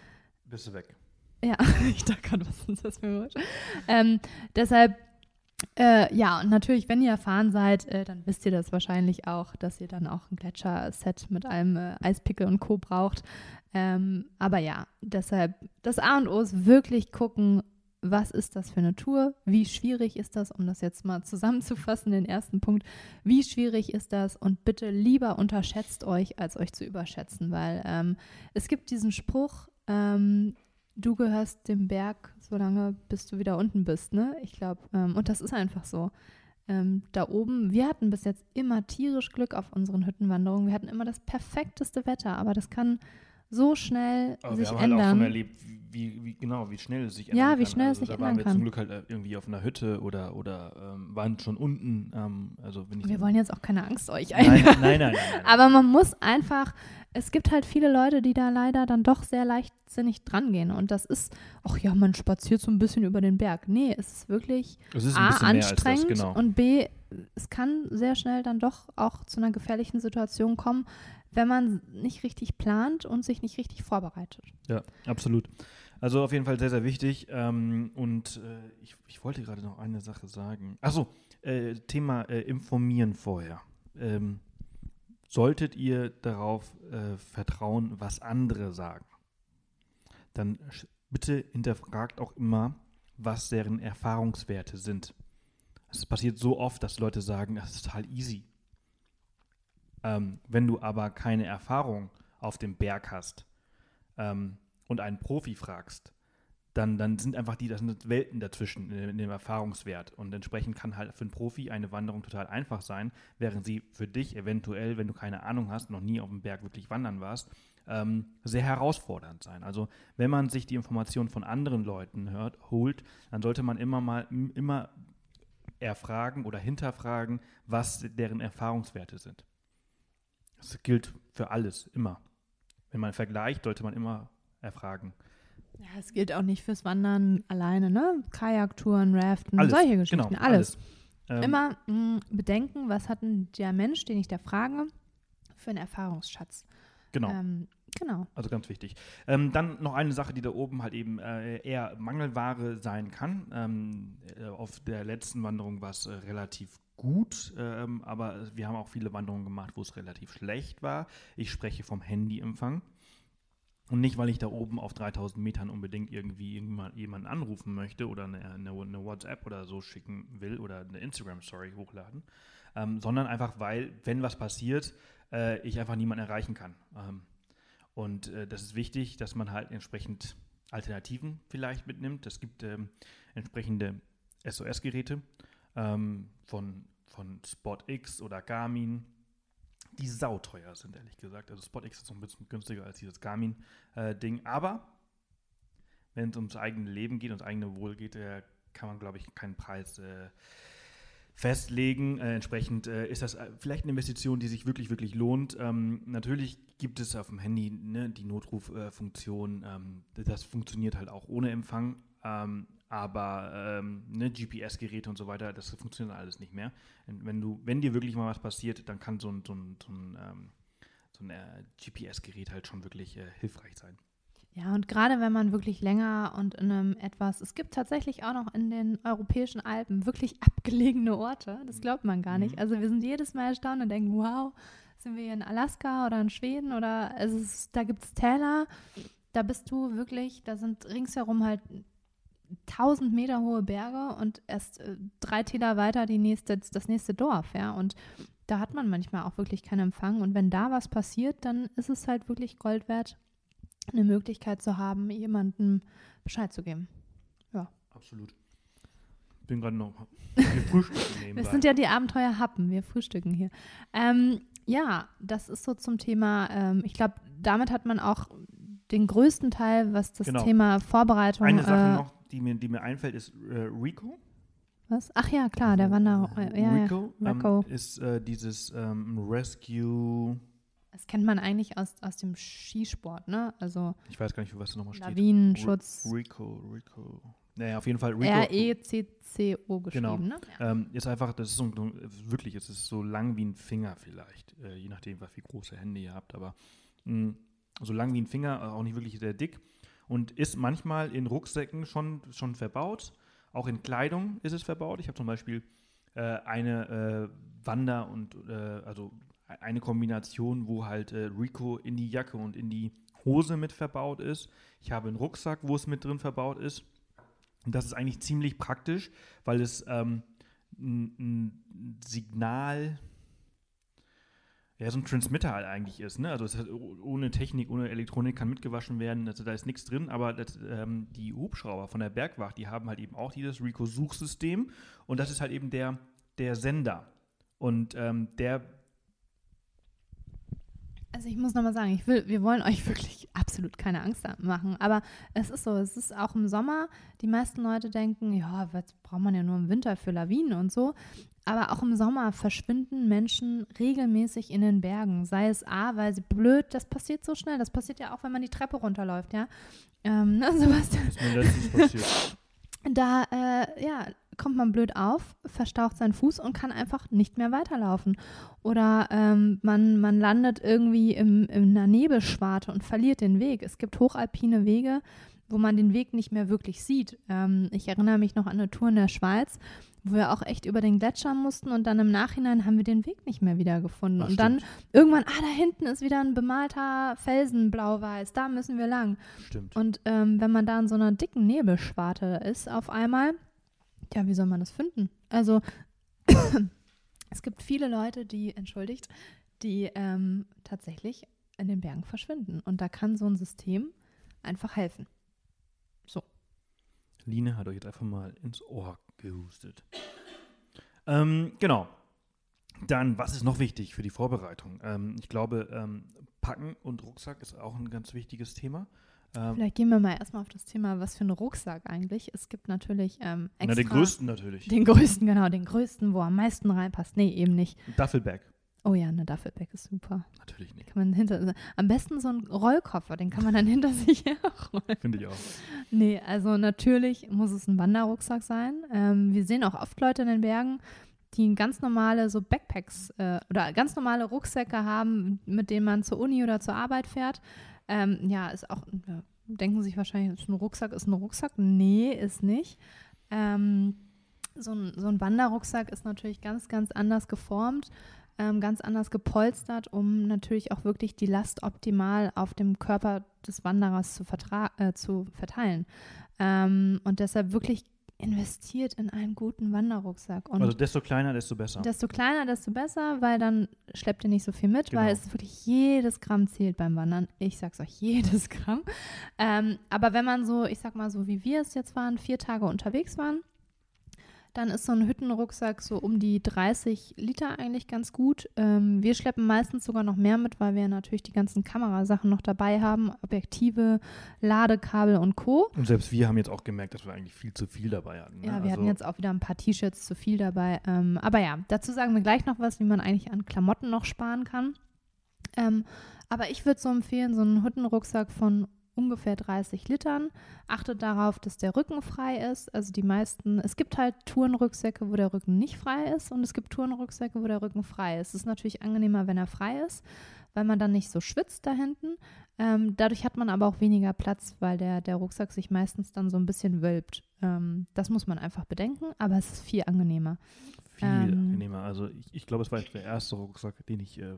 Bist du weg. Ja, ich dachte gerade, was ist das für ein Wort? Ähm, deshalb, äh, ja, und natürlich, wenn ihr erfahren seid, äh, dann wisst ihr das wahrscheinlich auch, dass ihr dann auch ein Gletscher-Set mit einem äh, Eispickel und Co. braucht. Ähm, aber ja, deshalb, das A und O ist wirklich gucken, was ist das für eine Tour? Wie schwierig ist das, um das jetzt mal zusammenzufassen, den ersten Punkt. Wie schwierig ist das? Und bitte lieber unterschätzt euch, als euch zu überschätzen, weil ähm, es gibt diesen Spruch, ähm, du gehörst dem Berg, solange bis du wieder unten bist, ne? Ich glaube, ähm, und das ist einfach so. Ähm, da oben, wir hatten bis jetzt immer tierisch Glück auf unseren Hüttenwanderungen. Wir hatten immer das perfekteste Wetter, aber das kann so schnell Aber wir sich haben halt auch ändern. schon erlebt, wie, wie, genau, wie schnell es sich Ja, ändern wie kann. schnell es also, sich da waren ändern wir kann. zum Glück halt äh, irgendwie auf einer Hütte oder, oder ähm, waren schon unten. Ähm, also wenn ich wir wollen jetzt auch keine Angst euch nein, ein. nein, nein, nein, nein. Aber man muss einfach, es gibt halt viele Leute, die da leider dann doch sehr leichtsinnig drangehen. Und das ist, ach ja, man spaziert so ein bisschen über den Berg. Nee, es ist wirklich es ist A, anstrengend das, genau. und B, es kann sehr schnell dann doch auch zu einer gefährlichen Situation kommen, wenn man nicht richtig plant und sich nicht richtig vorbereitet. Ja, absolut. Also auf jeden Fall sehr, sehr wichtig. Ähm, und äh, ich, ich wollte gerade noch eine Sache sagen. Achso, äh, Thema äh, informieren vorher. Ähm, solltet ihr darauf äh, vertrauen, was andere sagen, dann bitte hinterfragt auch immer, was deren Erfahrungswerte sind. Es passiert so oft, dass Leute sagen, das ist total easy. Ähm, wenn du aber keine Erfahrung auf dem Berg hast, ähm, und einen Profi fragst, dann, dann sind einfach die, das sind Welten dazwischen in, in dem Erfahrungswert. Und entsprechend kann halt für einen Profi eine Wanderung total einfach sein, während sie für dich eventuell, wenn du keine Ahnung hast, noch nie auf dem Berg wirklich wandern warst, ähm, sehr herausfordernd sein. Also wenn man sich die Informationen von anderen Leuten hört, holt, dann sollte man immer mal immer erfragen oder hinterfragen, was deren Erfahrungswerte sind. Das gilt für alles, immer. wenn man vergleicht, sollte man immer erfragen. Ja, es gilt auch nicht fürs Wandern alleine, ne? Kajaktouren, Raften, Alles, solche Geschichten, genau, alles. Ähm, Immer mh, bedenken, was hat denn der Mensch, den ich da frage, für einen Erfahrungsschatz. Genau. Ähm, genau. Also ganz wichtig. Ähm, dann noch eine Sache, die da oben halt eben äh, eher Mangelware sein kann. Ähm, äh, auf der letzten Wanderung war es äh, relativ gut, ähm, aber wir haben auch viele Wanderungen gemacht, wo es relativ schlecht war. Ich spreche vom Handyempfang. Und nicht, weil ich da oben auf 3000 Metern unbedingt irgendwie jemanden anrufen möchte oder eine, eine, eine WhatsApp oder so schicken will oder eine Instagram-Story hochladen, ähm, sondern einfach, weil, wenn was passiert, äh, ich einfach niemanden erreichen kann. Ähm, und äh, das ist wichtig, dass man halt entsprechend Alternativen vielleicht mitnimmt. Es gibt ähm, entsprechende SOS-Geräte ähm, von, von SpotX oder Garmin, die sauteuer sind, ehrlich gesagt. Also SpotX ist noch ein bisschen günstiger als dieses Garmin-Ding. Aber wenn es ums eigene Leben geht, ums eigene Wohl geht, äh, kann man, glaube ich, keinen Preis äh, festlegen. Äh, entsprechend äh, ist das äh, vielleicht eine Investition, die sich wirklich, wirklich lohnt. Ähm, natürlich gibt es auf dem Handy ne, die Notruffunktion. Ähm, das funktioniert halt auch ohne Empfang. Ähm, aber ähm, ne, GPS-Geräte und so weiter, das funktioniert alles nicht mehr. Und wenn du, wenn dir wirklich mal was passiert, dann kann so ein, so ein, so ein, ähm, so ein äh, GPS-Gerät halt schon wirklich äh, hilfreich sein. Ja, und gerade wenn man wirklich länger und in einem etwas, es gibt tatsächlich auch noch in den europäischen Alpen wirklich abgelegene Orte, das glaubt man gar nicht. Mhm. Also wir sind jedes Mal erstaunt und denken, wow, sind wir hier in Alaska oder in Schweden oder es ist, da gibt es Täler, da bist du wirklich, da sind ringsherum halt 1000 Meter hohe Berge und erst äh, drei Täler weiter die nächste, das nächste Dorf, ja, und da hat man manchmal auch wirklich keinen Empfang und wenn da was passiert, dann ist es halt wirklich Gold wert, eine Möglichkeit zu haben, jemandem Bescheid zu geben. Absolut. Bin gerade noch wir frühstücken nebenbei. Das sind ja die Abenteuer-Happen, wir frühstücken hier. Ähm, ja, das ist so zum Thema, ähm, ich glaube, damit hat man auch den größten Teil, was das Genau. Thema Vorbereitung. Eine Sache äh, noch, die mir, die mir einfällt, ist äh, Rico. Was? Ach ja, klar, der Wanderer. Äh, ja, ja. Rico, Rico. Ähm, ist äh, dieses ähm, Rescue, Das kennt man eigentlich aus, aus dem Skisport, ne? Also ich weiß gar nicht, für was da nochmal steht. Lawinenschutz. Rico, Rico. Naja, auf jeden Fall Rico. R-E-C-C-O Genau. geschrieben, ne? Ja. Ähm, ist einfach, das ist so, wirklich, es ist so lang wie ein Finger vielleicht, äh, je nachdem, was wie große Hände ihr habt, aber mh, so lang wie ein Finger, äh, auch nicht wirklich sehr dick und ist manchmal in Rucksäcken schon, schon verbaut. Auch in Kleidung ist es verbaut. Ich habe zum Beispiel äh, eine äh, Wander- und äh, also eine Kombination, wo halt äh, Rico in die Jacke und in die Hose mit verbaut ist. Ich habe einen Rucksack, wo es mit drin verbaut ist. Und das ist eigentlich ziemlich praktisch, weil es ähm, ein, ein Signal, ja, so ein Transmitter halt eigentlich ist. Ne? Also hat, oh- ohne Technik, ohne Elektronik kann mitgewaschen werden. Also da ist nichts drin, aber das, ähm, die Hubschrauber von der Bergwacht, die haben halt eben auch dieses Rico-Suchsystem und das ist halt eben der, der Sender. Und ähm, der Also ich muss nochmal sagen, ich will, wir wollen euch wirklich absolut keine Angst machen. Aber es ist so, es ist auch im Sommer, die meisten Leute denken, ja, was braucht man ja nur im Winter für Lawinen und so. Aber auch im Sommer verschwinden Menschen regelmäßig in den Bergen. Sei es A, weil sie blöd, das passiert so schnell. Das passiert ja auch, wenn man die Treppe runterläuft, ja. Ähm, ne, Sebastian? ist mir letztens passiert. da äh, ja, kommt man blöd auf, verstaucht seinen Fuß und kann einfach nicht mehr weiterlaufen. Oder ähm, man, man landet irgendwie im, in einer Nebelschwarte und verliert den Weg. Es gibt hochalpine Wege, wo man den Weg nicht mehr wirklich sieht. Ähm, ich erinnere mich noch an eine Tour in der Schweiz, wo wir auch echt über den Gletscher mussten und dann im Nachhinein haben wir den Weg nicht mehr wiedergefunden. Und dann irgendwann, ah, da hinten ist wieder ein bemalter Felsen, blau-weiß, da müssen wir lang. Stimmt. Und ähm, wenn man da in so einer dicken Nebelschwarte ist, auf einmal, ja, wie soll man das finden? Also, es gibt viele Leute, die, entschuldigt, die ähm, tatsächlich in den Bergen verschwinden. Und da kann so ein System einfach helfen. Line hat euch jetzt einfach mal ins Ohr gehustet. Ähm, genau. Dann, was ist noch wichtig für die Vorbereitung? Ähm, ich glaube, ähm, Packen und Rucksack ist auch ein ganz wichtiges Thema. Ähm, Vielleicht gehen wir mal erstmal auf das Thema, was für ein Rucksack eigentlich. Es gibt natürlich ähm, extra. na, den größten natürlich. Den größten, genau, den größten, wo am meisten reinpasst. Nee, eben nicht. Duffelbag. Oh ja, eine Duffelbag ist super. Natürlich nicht. kann man hinter, am besten so einen Rollkoffer, den kann man dann hinter sich herrollen. Finde ich auch. Nee, also natürlich muss es ein Wanderrucksack sein. Ähm, wir sehen auch oft Leute in den Bergen, die ganz normale so Backpacks äh, oder ganz normale Rucksäcke haben, mit denen man zur Uni oder zur Arbeit fährt. Ähm, ja, ist auch, ja, denken sich wahrscheinlich, ist ein Rucksack ist ein Rucksack. Nee, ist nicht. Ähm, so ein, so ein Wanderrucksack ist natürlich ganz, ganz anders geformt, ähm, ganz anders gepolstert, um natürlich auch wirklich die Last optimal auf dem Körper des Wanderers zu, äh, zu verteilen. Ähm, und deshalb wirklich investiert in einen guten Wanderrucksack. Und also desto kleiner, desto besser. Desto kleiner, desto besser, weil dann schleppt ihr nicht so viel mit, genau. weil es wirklich jedes Gramm zählt beim Wandern. Ich sag's euch, jedes Gramm. Ähm, aber wenn man so, ich sag mal so, wie wir es jetzt waren, vier Tage unterwegs waren, dann ist so ein Hüttenrucksack so um die 30 Liter eigentlich ganz gut. Ähm, wir schleppen meistens sogar noch mehr mit, weil wir natürlich die ganzen Kamerasachen noch dabei haben. Objektive, Ladekabel und Co. Und selbst wir haben jetzt auch gemerkt, dass wir eigentlich viel zu viel dabei hatten. Ne? Ja, wir also hatten jetzt auch wieder ein paar T-Shirts zu viel dabei. Ähm, aber ja, dazu sagen wir gleich noch was, wie man eigentlich an Klamotten noch sparen kann. Ähm, aber ich würde so empfehlen, so einen Hüttenrucksack von ungefähr 30 Litern. Achtet darauf, dass der Rücken frei ist. Also die meisten, es gibt halt Tourenrücksäcke, wo der Rücken nicht frei ist und es gibt Tourenrücksäcke, wo der Rücken frei ist. Es ist natürlich angenehmer, wenn er frei ist, weil man dann nicht so schwitzt da hinten. Ähm, dadurch hat man aber auch weniger Platz, weil der, der Rucksack sich meistens dann so ein bisschen wölbt. Ähm, das muss man einfach bedenken, aber es ist viel angenehmer. Viel ähm, angenehmer. Also ich, ich glaube, es war der erste Rucksack, den ich äh,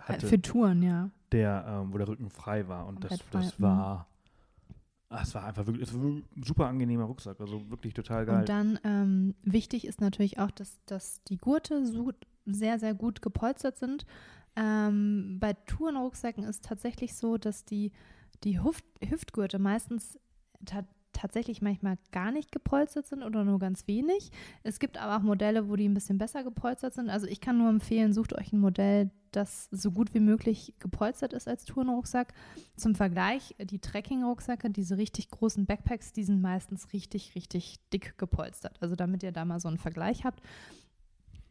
hatte. Für Touren, ja. Der, ähm, wo der Rücken frei war. Und das, das mhm. war. Ah, es war einfach wirklich, es war ein super angenehmer Rucksack, also wirklich total geil. Und dann ähm, wichtig ist natürlich auch, dass, dass die Gurte so sehr, sehr gut gepolstert sind. Ähm, bei Tourenrucksäcken ist tatsächlich so, dass die, die Hüft, Hüftgurte meistens tatsächlich manchmal gar nicht gepolstert sind oder nur ganz wenig. Es gibt aber auch Modelle, wo die ein bisschen besser gepolstert sind. Also ich kann nur empfehlen, sucht euch ein Modell, das so gut wie möglich gepolstert ist als Tourenrucksack. Zum Vergleich, die Trekking-Rucksäcke, diese richtig großen Backpacks, die sind meistens richtig, richtig dick gepolstert. Also damit ihr da mal so einen Vergleich habt.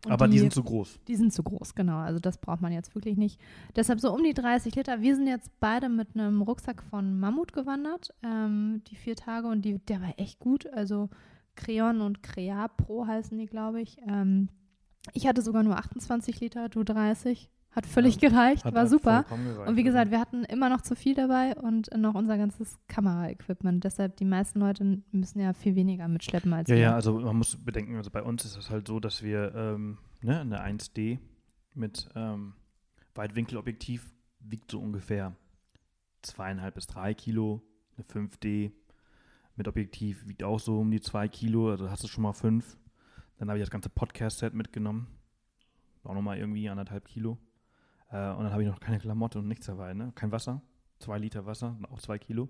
Und Aber die, die, sind zu groß. Die sind zu groß, genau. Also das braucht man jetzt wirklich nicht. Deshalb so um die 30 Liter. Wir sind jetzt beide mit einem Rucksack von Mammut gewandert, ähm, die vier Tage und die, der war echt gut. Also Creon und Crea Pro heißen die, glaube ich. Ähm, ich hatte sogar nur 28 Liter, du 30. Hat völlig ja, gereicht, war super. Gereicht, und wie gesagt, wir hatten immer noch zu viel dabei und noch unser ganzes Kameraequipment. Deshalb, die meisten Leute müssen ja viel weniger mitschleppen als ja, wir. Ja, also man muss bedenken, also bei uns ist es halt so, dass wir ähm, ne, eine 1D mit ähm, Weitwinkelobjektiv wiegt so ungefähr zweieinhalb bis drei Kilo. Eine 5D mit Objektiv wiegt auch so um die zwei Kilo, also hast du schon mal fünf. Dann habe ich das ganze Podcast-Set mitgenommen. Auch nochmal irgendwie anderthalb Kilo. Äh, und dann habe ich noch keine Klamotte und nichts dabei, ne? Kein Wasser, zwei Liter Wasser, auch zwei Kilo.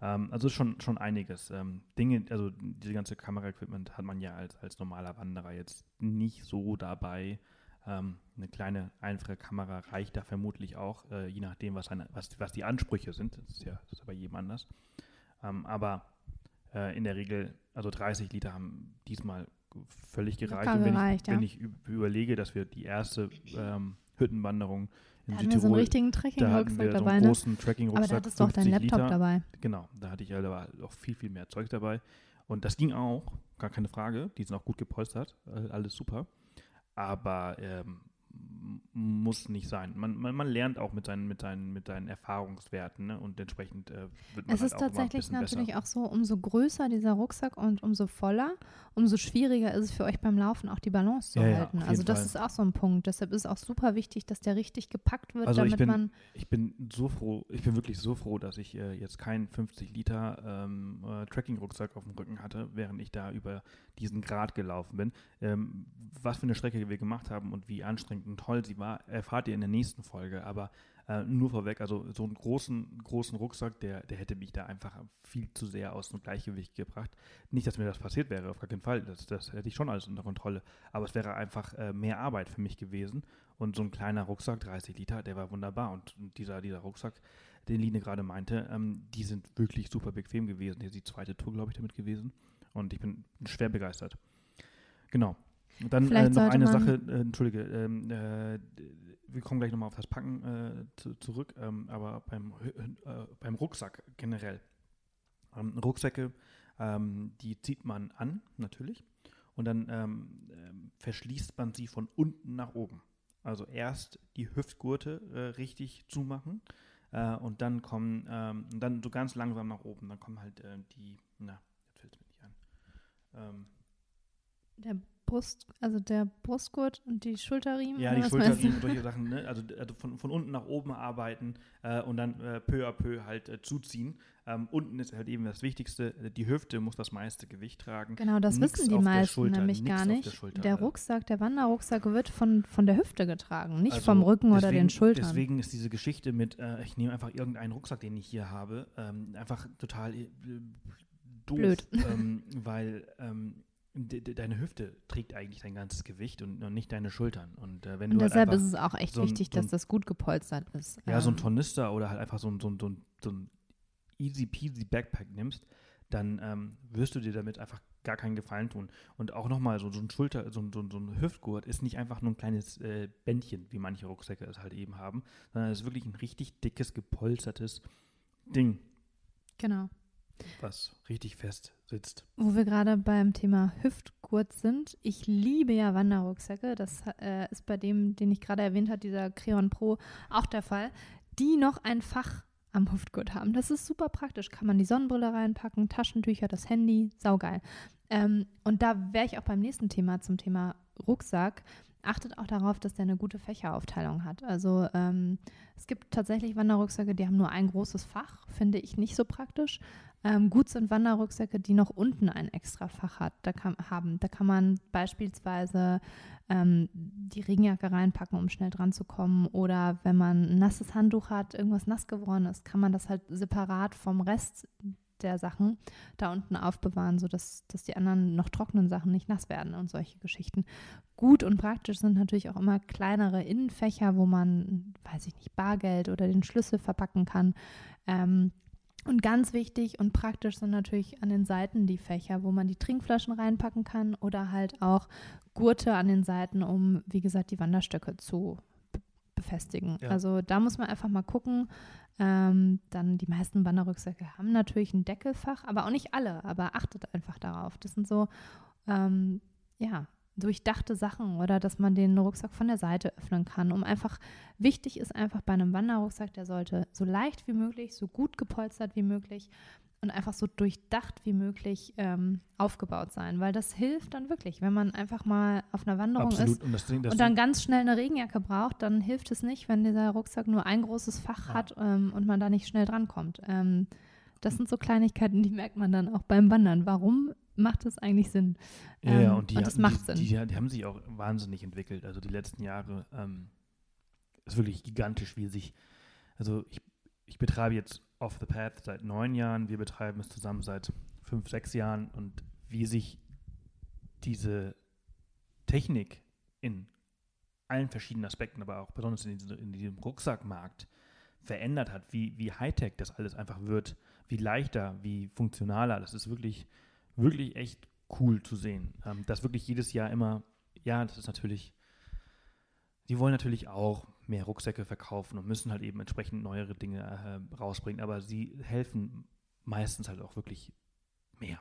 Ähm, also schon, schon einiges. Ähm, Dinge, also diese ganze Kameraequipment hat man ja als, als normaler Wanderer jetzt nicht so dabei. Ähm, eine kleine, einfache Kamera reicht da vermutlich auch, äh, je nachdem, was, eine, was, was die Ansprüche sind. Das ist ja, das ist bei jedem anders. Ähm, aber äh, in der Regel, also 30 Liter haben diesmal völlig gereicht. Und wenn, gereicht, ich, ja. wenn ich überlege, dass wir die erste ähm, Hüttenwanderung in da Südtirol. so einen richtigen Trekking-Rucksack dabei, so einen ne? großen Trekking-Rucksack. Aber da hattest du auch deinen Laptop Liter. dabei. Genau, da hatte ich ja auch viel, viel mehr Zeug dabei. Und das ging auch, gar keine Frage. Die sind auch gut gepolstert, alles super. Aber ähm, muss nicht sein. Man, man, man, lernt auch mit seinen, mit seinen, mit seinen Erfahrungswerten ne? und entsprechend äh, wird man Es halt ist tatsächlich natürlich besser. auch so, umso größer dieser Rucksack und umso voller, umso schwieriger ist es für euch beim Laufen auch die Balance zu ja, halten. Ja, also das Fall. ist auch so ein Punkt. Deshalb ist es auch super wichtig, dass der richtig gepackt wird, also damit ich bin, man. Ich bin so froh, ich bin wirklich so froh, dass ich äh, jetzt keinen 50 Liter ähm, äh, Tracking-Rucksack auf dem Rücken hatte, während ich da über diesen Grad gelaufen bin. Ähm, was für eine Strecke wir gemacht haben und wie anstrengend und toll sie war, erfahrt ihr in der nächsten Folge. Aber äh, nur vorweg, also so einen großen, großen Rucksack, der, der hätte mich da einfach viel zu sehr aus dem Gleichgewicht gebracht. Nicht, dass mir das passiert wäre, auf gar keinen Fall. Das, das hätte ich schon alles unter Kontrolle. Aber es wäre einfach äh, mehr Arbeit für mich gewesen. Und so ein kleiner Rucksack, 30 Liter, der war wunderbar. Und dieser, dieser Rucksack, den Line gerade meinte, ähm, die sind wirklich super bequem gewesen. Hier ist die zweite Tour, glaube ich, damit gewesen. Und ich bin schwer begeistert. Genau. Und dann äh, noch eine Sache, äh, entschuldige, ähm, äh, wir kommen gleich nochmal auf das Packen äh, zu, zurück, ähm, aber beim, äh, beim Rucksack generell. Ähm, Rucksäcke, ähm, die zieht man an, natürlich, und dann ähm, ähm, verschließt man sie von unten nach oben. Also erst die Hüftgurte äh, richtig zumachen und dann kommen, ähm, dann so ganz langsam nach oben, dann kommen halt die, na, jetzt fällt es mir nicht an. der Brust, also der Brustgurt und die Schulterriemen? Ja, die Schulterriemen und solche Sachen, ne? also, also von, von unten nach oben arbeiten äh, und dann äh, peu à peu halt äh, zuziehen. Ähm, unten ist halt eben das Wichtigste, die Hüfte muss das meiste Gewicht tragen. Genau, das Nix wissen die der meisten Schulter, nämlich gar der nicht. Schulter, Der äh. Rucksack, der Wanderrucksack wird von, von der Hüfte getragen, nicht Also vom Rücken oder deswegen- den Schultern. Deswegen ist diese Geschichte mit, äh, ich nehme einfach irgendeinen Rucksack, den ich hier habe, ähm, einfach total äh, doof. Blöd. Ähm, weil ähm, de, de, deine Hüfte trägt eigentlich dein ganzes Gewicht und, und nicht deine Schultern. Und äh, wenn und du halt deshalb einfach, ist es auch echt so ein- wichtig, so ein- dass das gut gepolstert ist. ja, so ein Ähm, Tornister oder halt einfach so ein, so ein, so ein, so ein easy peasy Backpack nimmst, dann ähm, wirst du dir damit einfach gar keinen Gefallen tun. Und auch nochmal, so, so ein Schulter, so ein, so, so ein Hüftgurt ist nicht einfach nur ein kleines äh, Bändchen, wie manche Rucksäcke es halt eben haben, sondern es ist wirklich ein richtig dickes, gepolstertes Ding, Genau. Was richtig fest sitzt. Wo wir gerade beim Thema Hüftgurt sind. Ich liebe ja Wanderrucksäcke. Das äh, ist bei dem, den ich gerade erwähnt habe, dieser Creon Pro, auch der Fall. Die noch ein Fach am Hüftgurt haben. Das ist super praktisch. Kann man die Sonnenbrille reinpacken, Taschentücher, das Handy. Saugeil. Ähm, und da wäre ich auch beim nächsten Thema zum Thema Rucksack. Achtet auch darauf, dass der eine gute Fächeraufteilung hat. Also ähm, es gibt tatsächlich Wanderrucksäcke, die haben nur ein großes Fach. Finde ich nicht so praktisch. Ähm, gut sind Wanderrucksäcke, die noch unten ein extra Fach hat, da kann, haben. Da kann man beispielsweise ähm, die Regenjacke reinpacken, um schnell dran zu kommen. Oder wenn man ein nasses Handtuch hat, irgendwas nass geworden ist, kann man das halt separat vom Rest der Sachen da unten aufbewahren, sodass dass die anderen noch trockenen Sachen nicht nass werden und solche Geschichten. Gut und praktisch sind natürlich auch immer kleinere Innenfächer, wo man, weiß ich nicht, Bargeld oder den Schlüssel verpacken kann. Ähm, und ganz wichtig und praktisch sind natürlich an den Seiten die Fächer, wo man die Trinkflaschen reinpacken kann oder halt auch Gurte an den Seiten, um, wie gesagt, die Wanderstöcke zu befestigen. Ja. Also da muss man einfach mal gucken. Ähm, dann die meisten Wanderrucksäcke haben natürlich ein Deckelfach, aber auch nicht alle, aber achtet einfach darauf. Das sind so, ähm, ja, durchdachte Sachen oder dass man den Rucksack von der Seite öffnen kann, um einfach, wichtig ist einfach bei einem Wanderrucksack, der sollte so leicht wie möglich, so gut gepolstert wie möglich und einfach so durchdacht wie möglich ähm, aufgebaut sein, weil das hilft dann wirklich, wenn man einfach mal auf einer Wanderung ist Absolut. Und, das, Ding- das und dann ganz schnell eine Regenjacke braucht, dann hilft es nicht, wenn dieser Rucksack nur ein großes Fach Ah. hat ähm, und man da nicht schnell drankommt. Ähm, das sind so Kleinigkeiten, die merkt man dann auch beim Wandern. Warum macht das eigentlich Sinn? Ja, Ähm, und die, und das macht die, Sinn. Die, die haben sich auch wahnsinnig entwickelt. Also die letzten Jahre ähm, ist wirklich gigantisch, wie sich, also ich, ich betreibe jetzt Off the Path seit neun Jahren, wir betreiben es zusammen seit fünf, sechs Jahren und wie sich diese Technik in allen verschiedenen Aspekten, aber auch besonders in, diese, in diesem Rucksackmarkt verändert hat, wie, wie Hightech das alles einfach wird, wie leichter, wie funktionaler, das ist wirklich, wirklich echt cool zu sehen. Ähm, dass wirklich jedes Jahr immer, ja, das ist natürlich, die wollen natürlich auch mehr Rucksäcke verkaufen und müssen halt eben entsprechend neuere Dinge äh, rausbringen, aber sie helfen meistens halt auch wirklich mehr.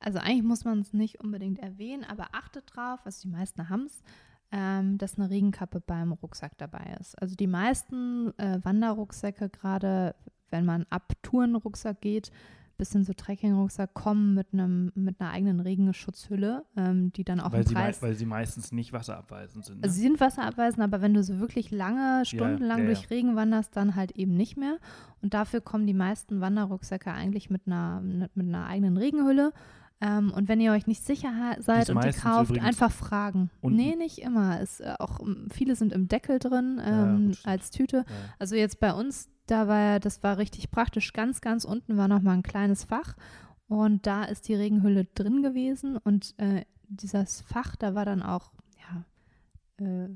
Also eigentlich muss man es nicht unbedingt erwähnen, aber achtet drauf, also die meisten haben es, ähm, dass eine Regenkappe beim Rucksack dabei ist. Also die meisten äh, Wanderrucksäcke, gerade wenn man ab Tourenrucksack geht, bis hin zu Trekkingrucksack, kommen mit einem mit einer eigenen Regenschutzhülle, ähm, die dann auch weil, im sie Preis weil sie meistens nicht wasserabweisend sind. Ne? Also sie sind wasserabweisend, aber wenn du so wirklich lange, stundenlang ja, durch ja. Regen wanderst, dann halt eben nicht mehr. Und dafür kommen die meisten Wanderrucksäcke eigentlich mit einer, mit einer eigenen Regenhülle. Ähm, und wenn ihr euch nicht sicher seid ist und die kauft, einfach fragen. unten. Nee, nicht immer. Es, äh, auch, ähm, viele sind im Deckel drin Ja, ähm, stimmt. als Tüte. ja. Also jetzt bei uns, da war ja, das war richtig praktisch. Ganz, ganz unten war nochmal ein kleines Fach und da ist die Regenhülle drin gewesen und äh, dieses Fach, da war dann auch, ja, äh,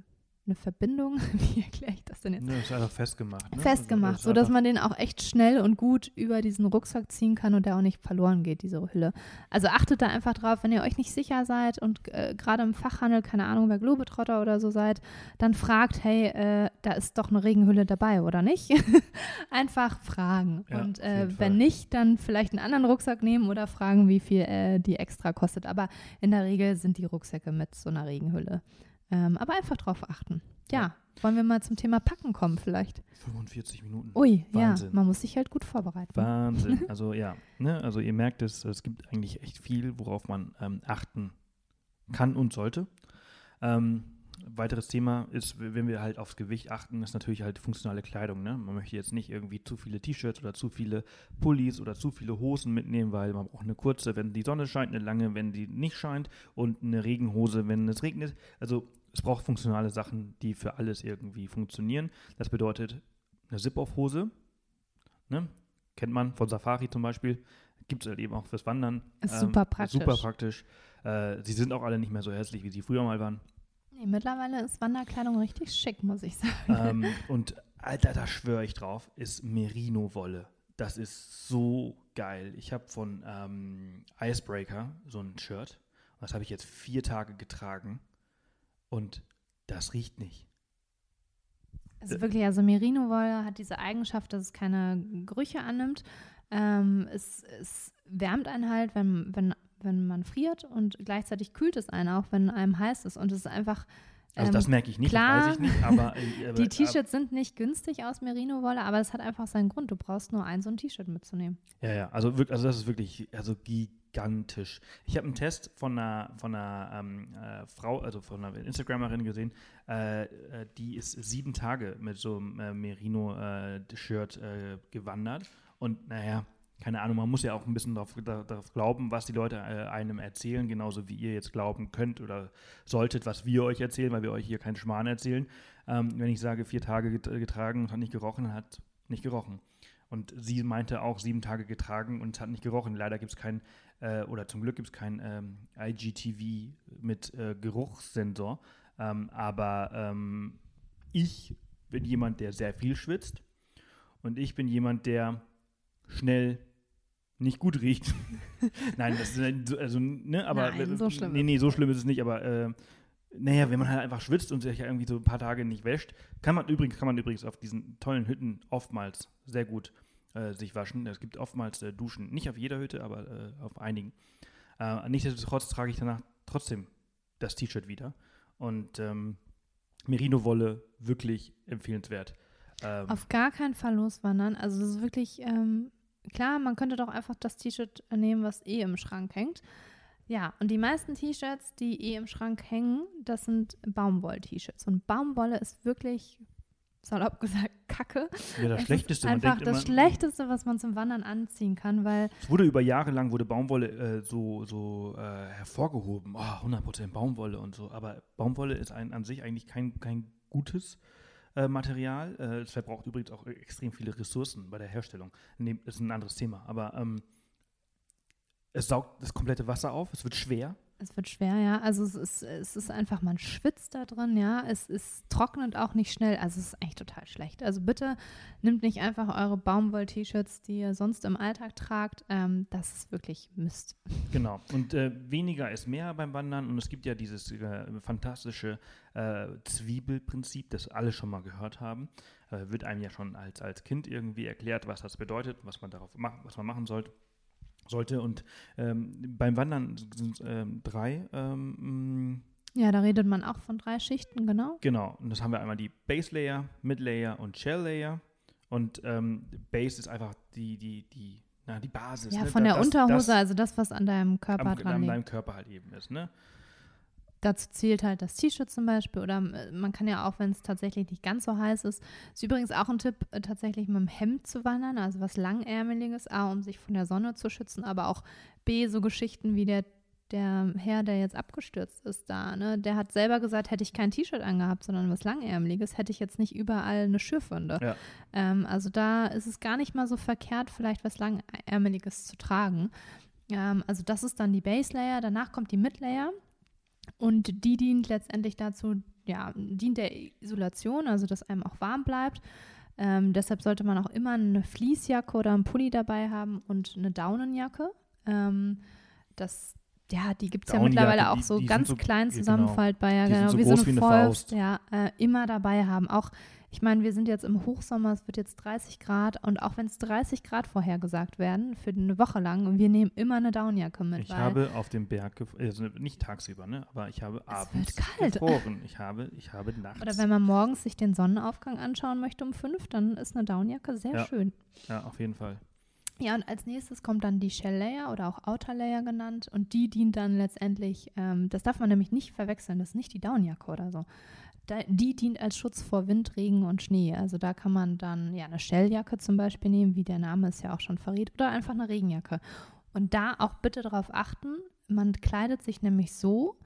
eine Verbindung, wie erkläre ich das denn jetzt? Ja, ist einfach festgemacht. Ne? Festgemacht, Also, sodass man den auch echt schnell und gut über diesen Rucksack ziehen kann und der auch nicht verloren geht, diese Hülle. Also achtet da einfach drauf, wenn ihr euch nicht sicher seid und äh, gerade im Fachhandel, keine Ahnung, wer Globetrotter oder so seid, dann fragt, hey, äh, da ist doch eine Regenhülle dabei oder nicht? einfach fragen. Ja, und äh, Fall. wenn nicht, dann vielleicht einen anderen Rucksack nehmen oder fragen, wie viel äh, die extra kostet. Aber in der Regel sind die Rucksäcke mit so einer Regenhülle. Ähm, aber einfach drauf achten. Ja, Ja. wollen wir mal zum Thema Packen kommen vielleicht? 45 Minuten. Ui, Wahnsinn. ja, man muss sich halt gut vorbereiten. Wahnsinn. Also ja, ne? also ihr merkt es, es gibt eigentlich echt viel, worauf man ähm, achten kann und sollte. Ähm, weiteres Thema ist, wenn wir halt aufs Gewicht achten, ist natürlich halt funktionale Kleidung. Ne? Man möchte jetzt nicht irgendwie zu viele T-Shirts oder zu viele Pullis oder zu viele Hosen mitnehmen, weil man braucht eine kurze, wenn die Sonne scheint, eine lange, wenn die nicht scheint und eine Regenhose, wenn es regnet. Also es braucht funktionale Sachen, die für alles irgendwie funktionieren. Das bedeutet eine Zip-Off-Hose, ne? kennt man von Safari zum Beispiel, gibt es halt eben auch fürs Wandern. Ist Ähm, super praktisch. Super praktisch. Äh, sie sind auch alle nicht mehr so hässlich, wie sie früher mal waren. Nee, mittlerweile ist Wanderkleidung richtig schick, muss ich sagen. ähm, und Alter, da schwöre ich drauf, ist Merino-Wolle. Das ist so geil. Ich habe von ähm, Icebreaker so ein Shirt. Das habe ich jetzt vier Tage getragen. Und das riecht nicht. Also wirklich, also Merino-Wolle hat diese Eigenschaft, dass es keine Gerüche annimmt. Ähm, es, es wärmt einen halt, wenn, wenn, wenn man friert und gleichzeitig kühlt es einen auch, wenn einem heiß ist. Und es ist einfach. Also ähm, das merke ich nicht, klar, ich nicht, aber, äh, die T-Shirts sind nicht günstig aus Merino-Wolle, aber es hat einfach seinen Grund. Du brauchst nur ein so ein T-Shirt mitzunehmen. Ja, ja, also, also das ist wirklich also gigantisch. Ich habe einen Test von einer, von einer ähm, äh, Frau, also von einer Instagramerin gesehen, äh, äh, die ist sieben Tage mit so einem äh, Merino-Shirt äh, gewandert. Und naja, keine Ahnung, man muss ja auch ein bisschen darauf, da, darauf glauben, was die Leute äh, einem erzählen, genauso wie ihr jetzt glauben könnt oder solltet, was wir euch erzählen, weil wir euch hier keinen Schmarrn erzählen. Ähm, wenn ich sage, vier Tage get getragen und hat nicht gerochen, hat nicht gerochen. Und sie meinte auch sieben Tage getragen und hat nicht gerochen. Leider gibt es kein, äh, oder zum Glück gibt es kein ähm, IGTV mit äh, Geruchssensor. Ähm, aber ähm, ich bin jemand, der sehr viel schwitzt. Und ich bin jemand, der schnell nicht gut riecht. Nein, das ist so- also, ne, aber Nein, so schlimm nee, nee, so schlimm ist es nicht, aber äh, naja, wenn man halt einfach schwitzt und sich irgendwie so ein paar Tage nicht wäscht, kann man übrigens, kann man übrigens auf diesen tollen Hütten oftmals sehr gut äh, sich waschen. Es gibt oftmals äh, Duschen, nicht auf jeder Hütte, aber äh, auf einigen. Äh, nichtsdestotrotz trage ich danach trotzdem das T-Shirt wieder. Und ähm, Merino-Wolle wirklich empfehlenswert. Ähm, Auf gar keinen Fall loswandern. Also es ist wirklich, ähm, klar, man könnte doch einfach das T-Shirt nehmen, was eh im Schrank hängt. Ja, und die meisten T-Shirts, die eh im Schrank hängen, das sind Baumwoll-T-Shirts. Und Baumwolle ist wirklich, salopp gesagt, Kacke. ja, das Es Schlechteste. Ist man einfach denkt das immer, Schlechteste, was man zum Wandern anziehen kann, weil Es wurde über Jahre lang wurde Baumwolle äh, so, so äh, hervorgehoben. Oh, 100% Baumwolle und so. Aber Baumwolle ist ein, an sich eigentlich kein, kein gutes äh, Material. Äh, es verbraucht übrigens auch extrem viele Ressourcen bei der Herstellung. Nee, ist ein anderes Thema. Aber ähm, es saugt das komplette Wasser auf. Es wird schwer. Es wird schwer, ja. Also es ist, es ist einfach, man schwitzt da drin, ja. Es, es trocknet auch nicht schnell. Also es ist eigentlich total schlecht. Also bitte nehmt nicht einfach eure Baumwoll-T-Shirts, die ihr sonst im Alltag tragt. Ähm, das ist wirklich Mist. Genau. Und äh, weniger ist mehr beim Wandern. Und es gibt ja dieses äh, fantastische äh, Zwiebelprinzip, das alle schon mal gehört haben. Äh, wird einem ja schon als, als Kind irgendwie erklärt, was das bedeutet, was man darauf machen, was man machen sollte. Sollte und ähm, beim Wandern sind ähm, drei, ähm, mh, Ja, da redet man auch von drei Schichten, genau. genau. Und das haben wir einmal die Base Layer, Mid Layer und Shell Layer. Und ähm, Base ist einfach die, die, die, na, die Basis. Ja, ne? von Da- der das- Unterhose, das also das, was an deinem Körper am, dran an liegt. deinem Körper halt eben ist, ne? Dazu zählt halt das T-Shirt zum Beispiel oder äh, man kann ja auch, wenn es tatsächlich nicht ganz so heiß ist, ist übrigens auch ein Tipp, äh, tatsächlich mit dem Hemd zu wandern, also was langärmeliges, A, um sich von der Sonne zu schützen, aber auch B, so Geschichten wie der, der Herr, der jetzt abgestürzt ist da, ne, der hat selber gesagt, hätte ich kein T-Shirt angehabt, sondern was langärmeliges, hätte ich jetzt nicht überall eine Schürfwunde. Ja. Ähm, also da ist es gar nicht mal so verkehrt, vielleicht was langärmeliges zu tragen. Ähm, also das ist dann die Base Layer, danach kommt die Mid Layer. Und die dient letztendlich dazu, ja, dient der Isolation, also dass einem auch warm bleibt. Ähm, deshalb sollte man auch immer eine Fließjacke oder einen Pulli dabei haben und eine Daunenjacke. Ähm, das, ja, die gibt es ja mittlerweile auch die- so die ganz so- klein zusammenfaltbar, ja, genau, so wie groß so wie eine eine Faust, Faust. ja, äh, immer dabei haben. Auch, ich meine, wir sind jetzt im Hochsommer, es wird jetzt 30 Grad und auch wenn es 30 Grad vorhergesagt werden, für eine Woche lang, und wir nehmen immer eine Daunenjacke mit, Ich habe auf dem Berg, also nicht tagsüber, ne, aber ich habe abends kalt. gefroren. Ich habe, ich habe nachts. Oder wenn man morgens sich den Sonnenaufgang anschauen möchte um fünf, dann ist eine Daunenjacke sehr Ja. schön. ja, auf jeden Fall. Ja, und als nächstes kommt dann die Shell Layer oder auch Outer Layer genannt. Und die dient dann letztendlich, ähm, das darf man nämlich nicht verwechseln, das ist nicht die Daunenjacke oder so. Die dient als Schutz vor Wind, Regen und Schnee. Also da kann man dann ja eine Shelljacke zum Beispiel nehmen, wie der Name es ja auch schon verrät, oder einfach eine Regenjacke. Und da auch bitte darauf achten, man kleidet sich nämlich so,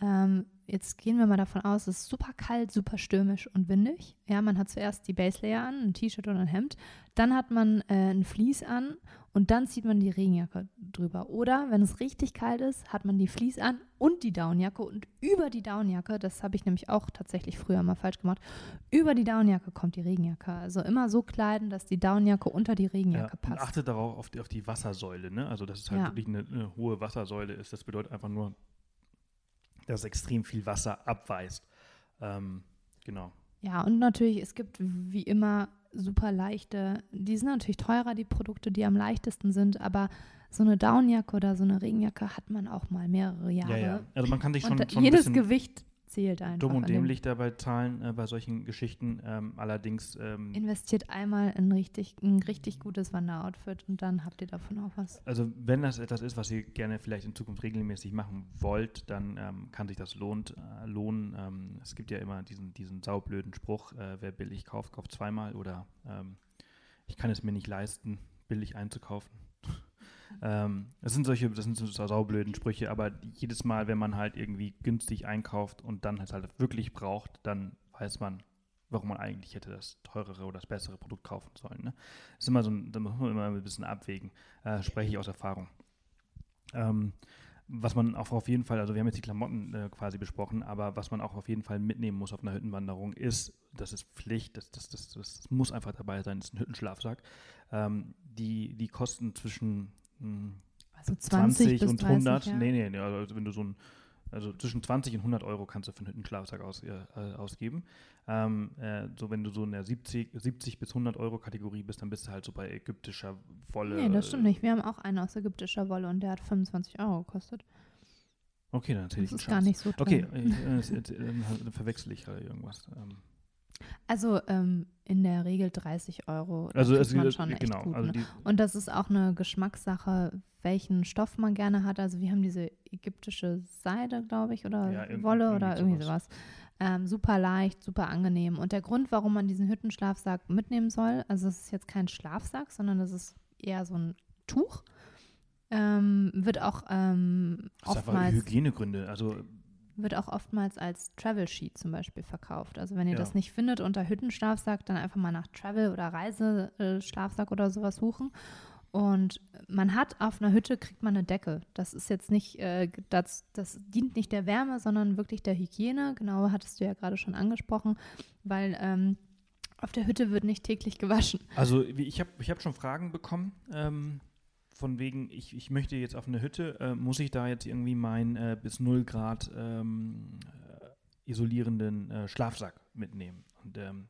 ähm, jetzt gehen wir mal davon aus, es ist super kalt, super stürmisch und windig. Ja, man hat zuerst die Base Layer an, ein T-Shirt oder ein Hemd, dann hat man äh, ein Vlies an und dann zieht man die Regenjacke drüber. Oder wenn es richtig kalt ist, hat man die Vlies an und die Downjacke und über die Downjacke, das habe ich nämlich auch tatsächlich früher mal falsch gemacht, über die Downjacke kommt die Regenjacke. Also immer so kleiden, dass die Downjacke unter die Ja, Regenjacke und passt. achte darauf auf die, auf die Wassersäule, ne? Also dass es halt Ja. wirklich eine, eine hohe Wassersäule ist. Das bedeutet einfach nur, dass extrem viel Wasser abweist. Ähm, genau. Ja, und natürlich, es gibt wie immer super leichte, die sind natürlich teurer, die Produkte, die am leichtesten sind, aber so eine Downjacke oder so eine Regenjacke hat man auch mal mehrere Jahre. Ja, ja. Also man kann sich schon, und schon jedes Gewicht zählt einfach. dumm und dem- dämlich dabei zahlen äh, bei solchen Geschichten. Ähm, allerdings ähm, Investiert einmal in richtig, ein richtig gutes Wanderoutfit und dann habt ihr davon auch was. Also wenn das etwas ist, was ihr gerne vielleicht in Zukunft regelmäßig machen wollt, dann ähm, kann sich das lohnt, äh, lohnen. Ähm, es gibt ja immer diesen, diesen saublöden Spruch, äh, wer billig kauft, kauft zweimal oder ähm, ich kann es mir nicht leisten, billig einzukaufen. Ähm, das sind solche, das sind so saublöden Sprüche, aber jedes Mal, wenn man halt irgendwie günstig einkauft und dann es halt wirklich braucht, dann weiß man, warum man eigentlich hätte das teurere oder das bessere Produkt kaufen sollen. Ne? Das ist immer so ein, da muss man immer ein bisschen abwägen äh, spreche ich aus Erfahrung. Ähm, was man auch auf jeden Fall, also wir haben jetzt die Klamotten äh, quasi besprochen, aber was man auch auf jeden Fall mitnehmen muss auf einer Hüttenwanderung ist, das ist Pflicht, das, das, das, das muss einfach dabei sein, das ist ein Hüttenschlafsack. Ähm, die, die kosten zwischen Also 20, 20 bis und 30, 100, ja. nee, nee, nee, also wenn du so ein, also zwischen 20 und 100 Euro kannst du für einen Hüttenschlafsack aus, äh, äh, ausgeben. Ähm, äh, so wenn du so in der 70, 70 bis 100 Euro Kategorie bist, dann bist du halt so bei ägyptischer Wolle. Nee, das stimmt nicht. Wir haben auch einen aus ägyptischer Wolle und der hat 25 Euro gekostet. Okay, dann erzähle Das ich ist einen gar nicht so teuer. Okay, äh, jetzt, äh, dann verwechsel ich gerade irgendwas. Ähm, Also ähm, in der Regel 30 Euro. also es, man schon echt genau, gut, also ne? Und das ist auch eine Geschmackssache, welchen Stoff man gerne hat. Also wir haben diese ägyptische Seide, glaube ich, oder Ja, Wolle oder irgendwie sowas. Ähm, super leicht, super angenehm. Und der Grund, warum man diesen Hüttenschlafsack mitnehmen soll, also es ist jetzt kein Schlafsack, sondern das ist eher so ein Tuch, ähm, wird auch ähm, das ist einfach oftmals Hygienegründe. Also wird auch oftmals als Travel Sheet zum Beispiel verkauft. Also wenn ihr Ja. das nicht findet unter Hüttenschlafsack, dann einfach mal nach Travel oder Reiseschlafsack oder sowas suchen. Und man hat auf einer Hütte kriegt man eine Decke. Das ist jetzt nicht, äh, das, das dient nicht der Wärme, sondern wirklich der Hygiene. Genau, hattest du ja gerade schon angesprochen, weil ähm, auf der Hütte wird nicht täglich gewaschen. Also ich habe ich hab schon Fragen bekommen, ähm, von wegen, ich, ich möchte jetzt auf eine Hütte, äh, muss ich da jetzt irgendwie meinen äh, bis 0 Grad ähm, äh, isolierenden äh, Schlafsack mitnehmen? Und ähm,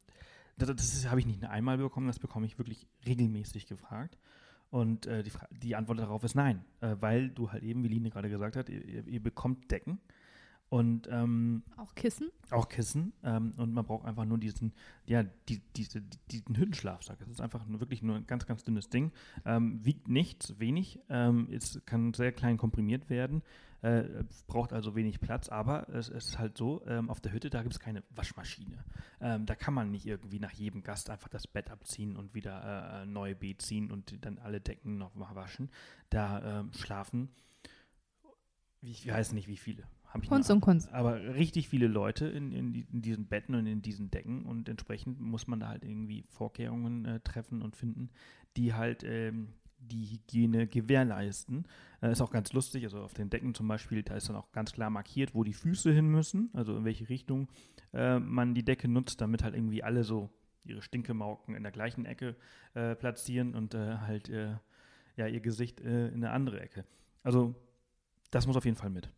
das, das habe ich nicht nur einmal bekommen, das bekomme ich wirklich regelmäßig gefragt. Und äh, die, die Antwort darauf ist nein, äh, weil du halt eben, wie Line gerade gesagt hat, ihr, ihr, ihr bekommt Decken und ähm, Auch Kissen. auch Kissen ähm, und man braucht einfach nur diesen, ja, die, diese, diesen Hüttenschlafsack. Es ist einfach nur, wirklich nur ein ganz, ganz dünnes Ding. Ähm, wiegt nichts, wenig. Ähm, es kann sehr klein komprimiert werden, äh, braucht also wenig Platz, aber es, es ist halt so, ähm, auf der Hütte, da gibt es keine Waschmaschine. Ähm, da kann man nicht irgendwie nach jedem Gast einfach das Bett abziehen und wieder äh, neu beziehen und dann alle Decken noch mal waschen. Da ähm, schlafen, ich weiß nicht wie viele. Hab ich Kunst und Kunst. aber richtig viele Leute in, in, in diesen Betten und in diesen Decken und entsprechend muss man da halt irgendwie Vorkehrungen äh, treffen und finden, die halt ähm, die Hygiene gewährleisten. Äh, ist auch ganz lustig, also auf den Decken zum Beispiel, da ist dann auch ganz klar markiert, wo die Füße hin müssen, also in welche Richtung äh, man die Decke nutzt, damit halt irgendwie alle so ihre Stinkemauken in der gleichen Ecke äh, platzieren und äh, halt äh, ja, ihr Gesicht in eine andere Ecke. Also das muss auf jeden Fall mit.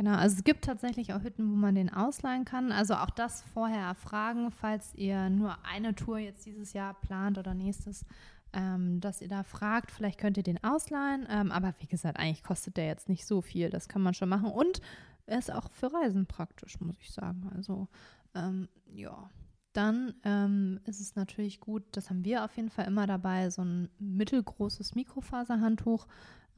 Genau, also es gibt tatsächlich auch Hütten, wo man den ausleihen kann. Also auch das vorher erfragen, falls ihr nur eine Tour jetzt dieses Jahr plant oder nächstes, ähm, dass ihr da fragt, vielleicht könnt ihr den ausleihen. Ähm, aber wie gesagt, eigentlich kostet der jetzt nicht so viel. Das kann man schon machen. Und er ist auch für Reisen praktisch, muss ich sagen. Also ähm, ja. Dann ähm, ist es natürlich gut, das haben wir auf jeden Fall immer dabei, so ein mittelgroßes Mikrofaserhandtuch.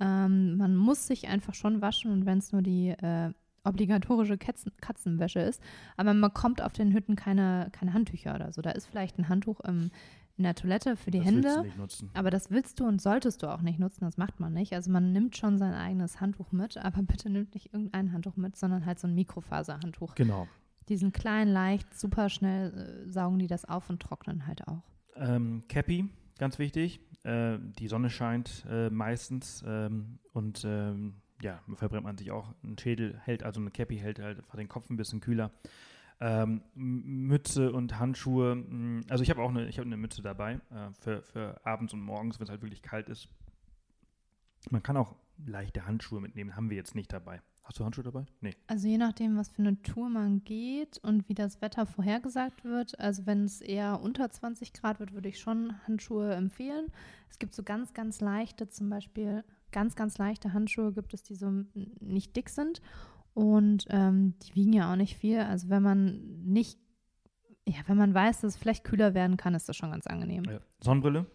Ähm, man muss sich einfach schon waschen und wenn es nur die äh, obligatorische Katzen Katzenwäsche ist. Aber man bekommt auf den Hütten keine, keine Handtücher oder so. Da ist vielleicht ein Handtuch im, in der Toilette für die das Hände. willst du nicht nutzen. Aber das willst du und solltest du auch nicht nutzen, das macht man nicht. Also man nimmt schon sein eigenes Handtuch mit, aber bitte nimmt nicht irgendein Handtuch mit, sondern halt so ein Mikrofaserhandtuch. Genau. Die sind klein, leicht, super schnell äh, saugen die das auf und trocknen halt auch. Ähm, Cappy, ganz wichtig. Äh, die Sonne scheint äh, meistens ähm, und ähm, ja, verbrennt man sich auch. Ein Schädel hält, also eine Cappy hält halt den Kopf ein bisschen kühler. Ähm, Mütze und Handschuhe. mh, Also ich habe auch eine, ich habe eine Mütze dabei äh, für, für abends und morgens, wenn es halt wirklich kalt ist. Man kann auch leichte Handschuhe mitnehmen, haben wir jetzt nicht dabei. Hast du Handschuhe dabei? Nee. Also je nachdem, was für eine Tour man geht und wie das Wetter vorhergesagt wird. Also wenn es eher unter 20 Grad wird, würde ich schon Handschuhe empfehlen. Es gibt so ganz, ganz leichte, zum Beispiel ganz, ganz leichte Handschuhe gibt es, die so nicht dick sind. Und ähm, die wiegen ja auch nicht viel. Also wenn man nicht, ja, wenn man weiß, dass es vielleicht kühler werden kann, ist das schon ganz angenehm. Ja. Sonnenbrille,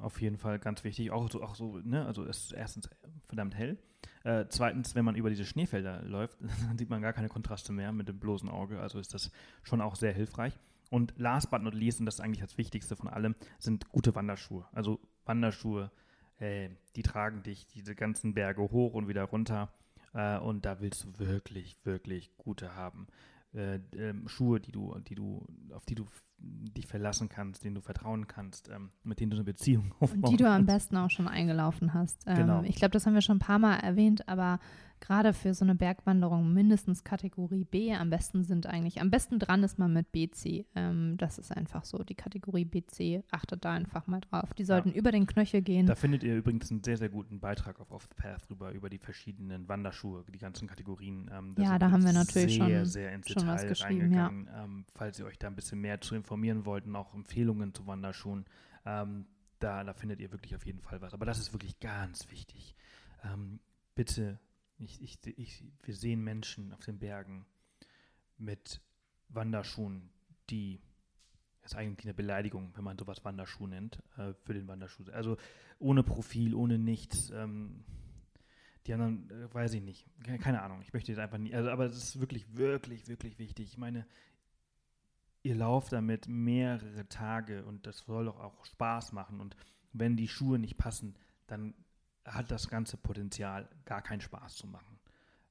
auf jeden Fall ganz wichtig. Auch so, auch so ne? also es ist erstens verdammt hell. Äh, zweitens, wenn man über diese Schneefelder läuft, dann sieht man gar keine Kontraste mehr mit dem bloßen Auge. Also ist das schon auch sehr hilfreich. Und last but not least, und das ist eigentlich das Wichtigste von allem, sind gute Wanderschuhe. Also Wanderschuhe, äh, die tragen dich diese ganzen Berge hoch und wieder runter. Äh, und da willst du wirklich, wirklich gute haben. Äh, ähm, Schuhe, die du, die du, auf die du dich verlassen kannst, denen du vertrauen kannst, ähm, mit denen du eine Beziehung aufbauen Und die du am besten auch schon eingelaufen hast. Ähm, Genau. Ich glaube, das haben wir schon ein paar Mal erwähnt, aber gerade für so eine Bergwanderung mindestens Kategorie B. Am besten sind eigentlich, am besten dran ist man mit BC. Ähm, das ist einfach so. Die Kategorie BC, achtet da einfach mal drauf. Die sollten über den Knöchel gehen. Da findet ihr übrigens einen sehr, sehr guten Beitrag auf Off the Path drüber, über die verschiedenen Wanderschuhe, die ganzen Kategorien. Ähm, Ja, da haben wir natürlich sehr, schon- sehr ins schon was Detail geschrieben, ja. reingegangen, ähm, falls ihr euch da ein bisschen mehr zu informieren wollt und auch Empfehlungen zu Wanderschuhen. Ähm, da, da findet ihr wirklich auf jeden Fall was. Aber das ist wirklich ganz wichtig. Ähm, bitte, ich, ich, ich, wir sehen Menschen auf den Bergen mit Wanderschuhen, die das ist eigentlich eine Beleidigung, wenn man sowas Wanderschuh nennt, äh, für den Wanderschuh. Also ohne Profil, ohne nichts. Ähm, die anderen, äh, weiß ich nicht. Ke- Keine Ahnung. Ich möchte jetzt einfach nicht. Also, aber es ist wirklich, wirklich, wirklich wichtig. Ich meine, ihr lauft damit mehrere Tage und das soll doch auch Spaß machen. Und wenn die Schuhe nicht passen, dann hat das ganze Potenzial, gar keinen Spaß zu machen.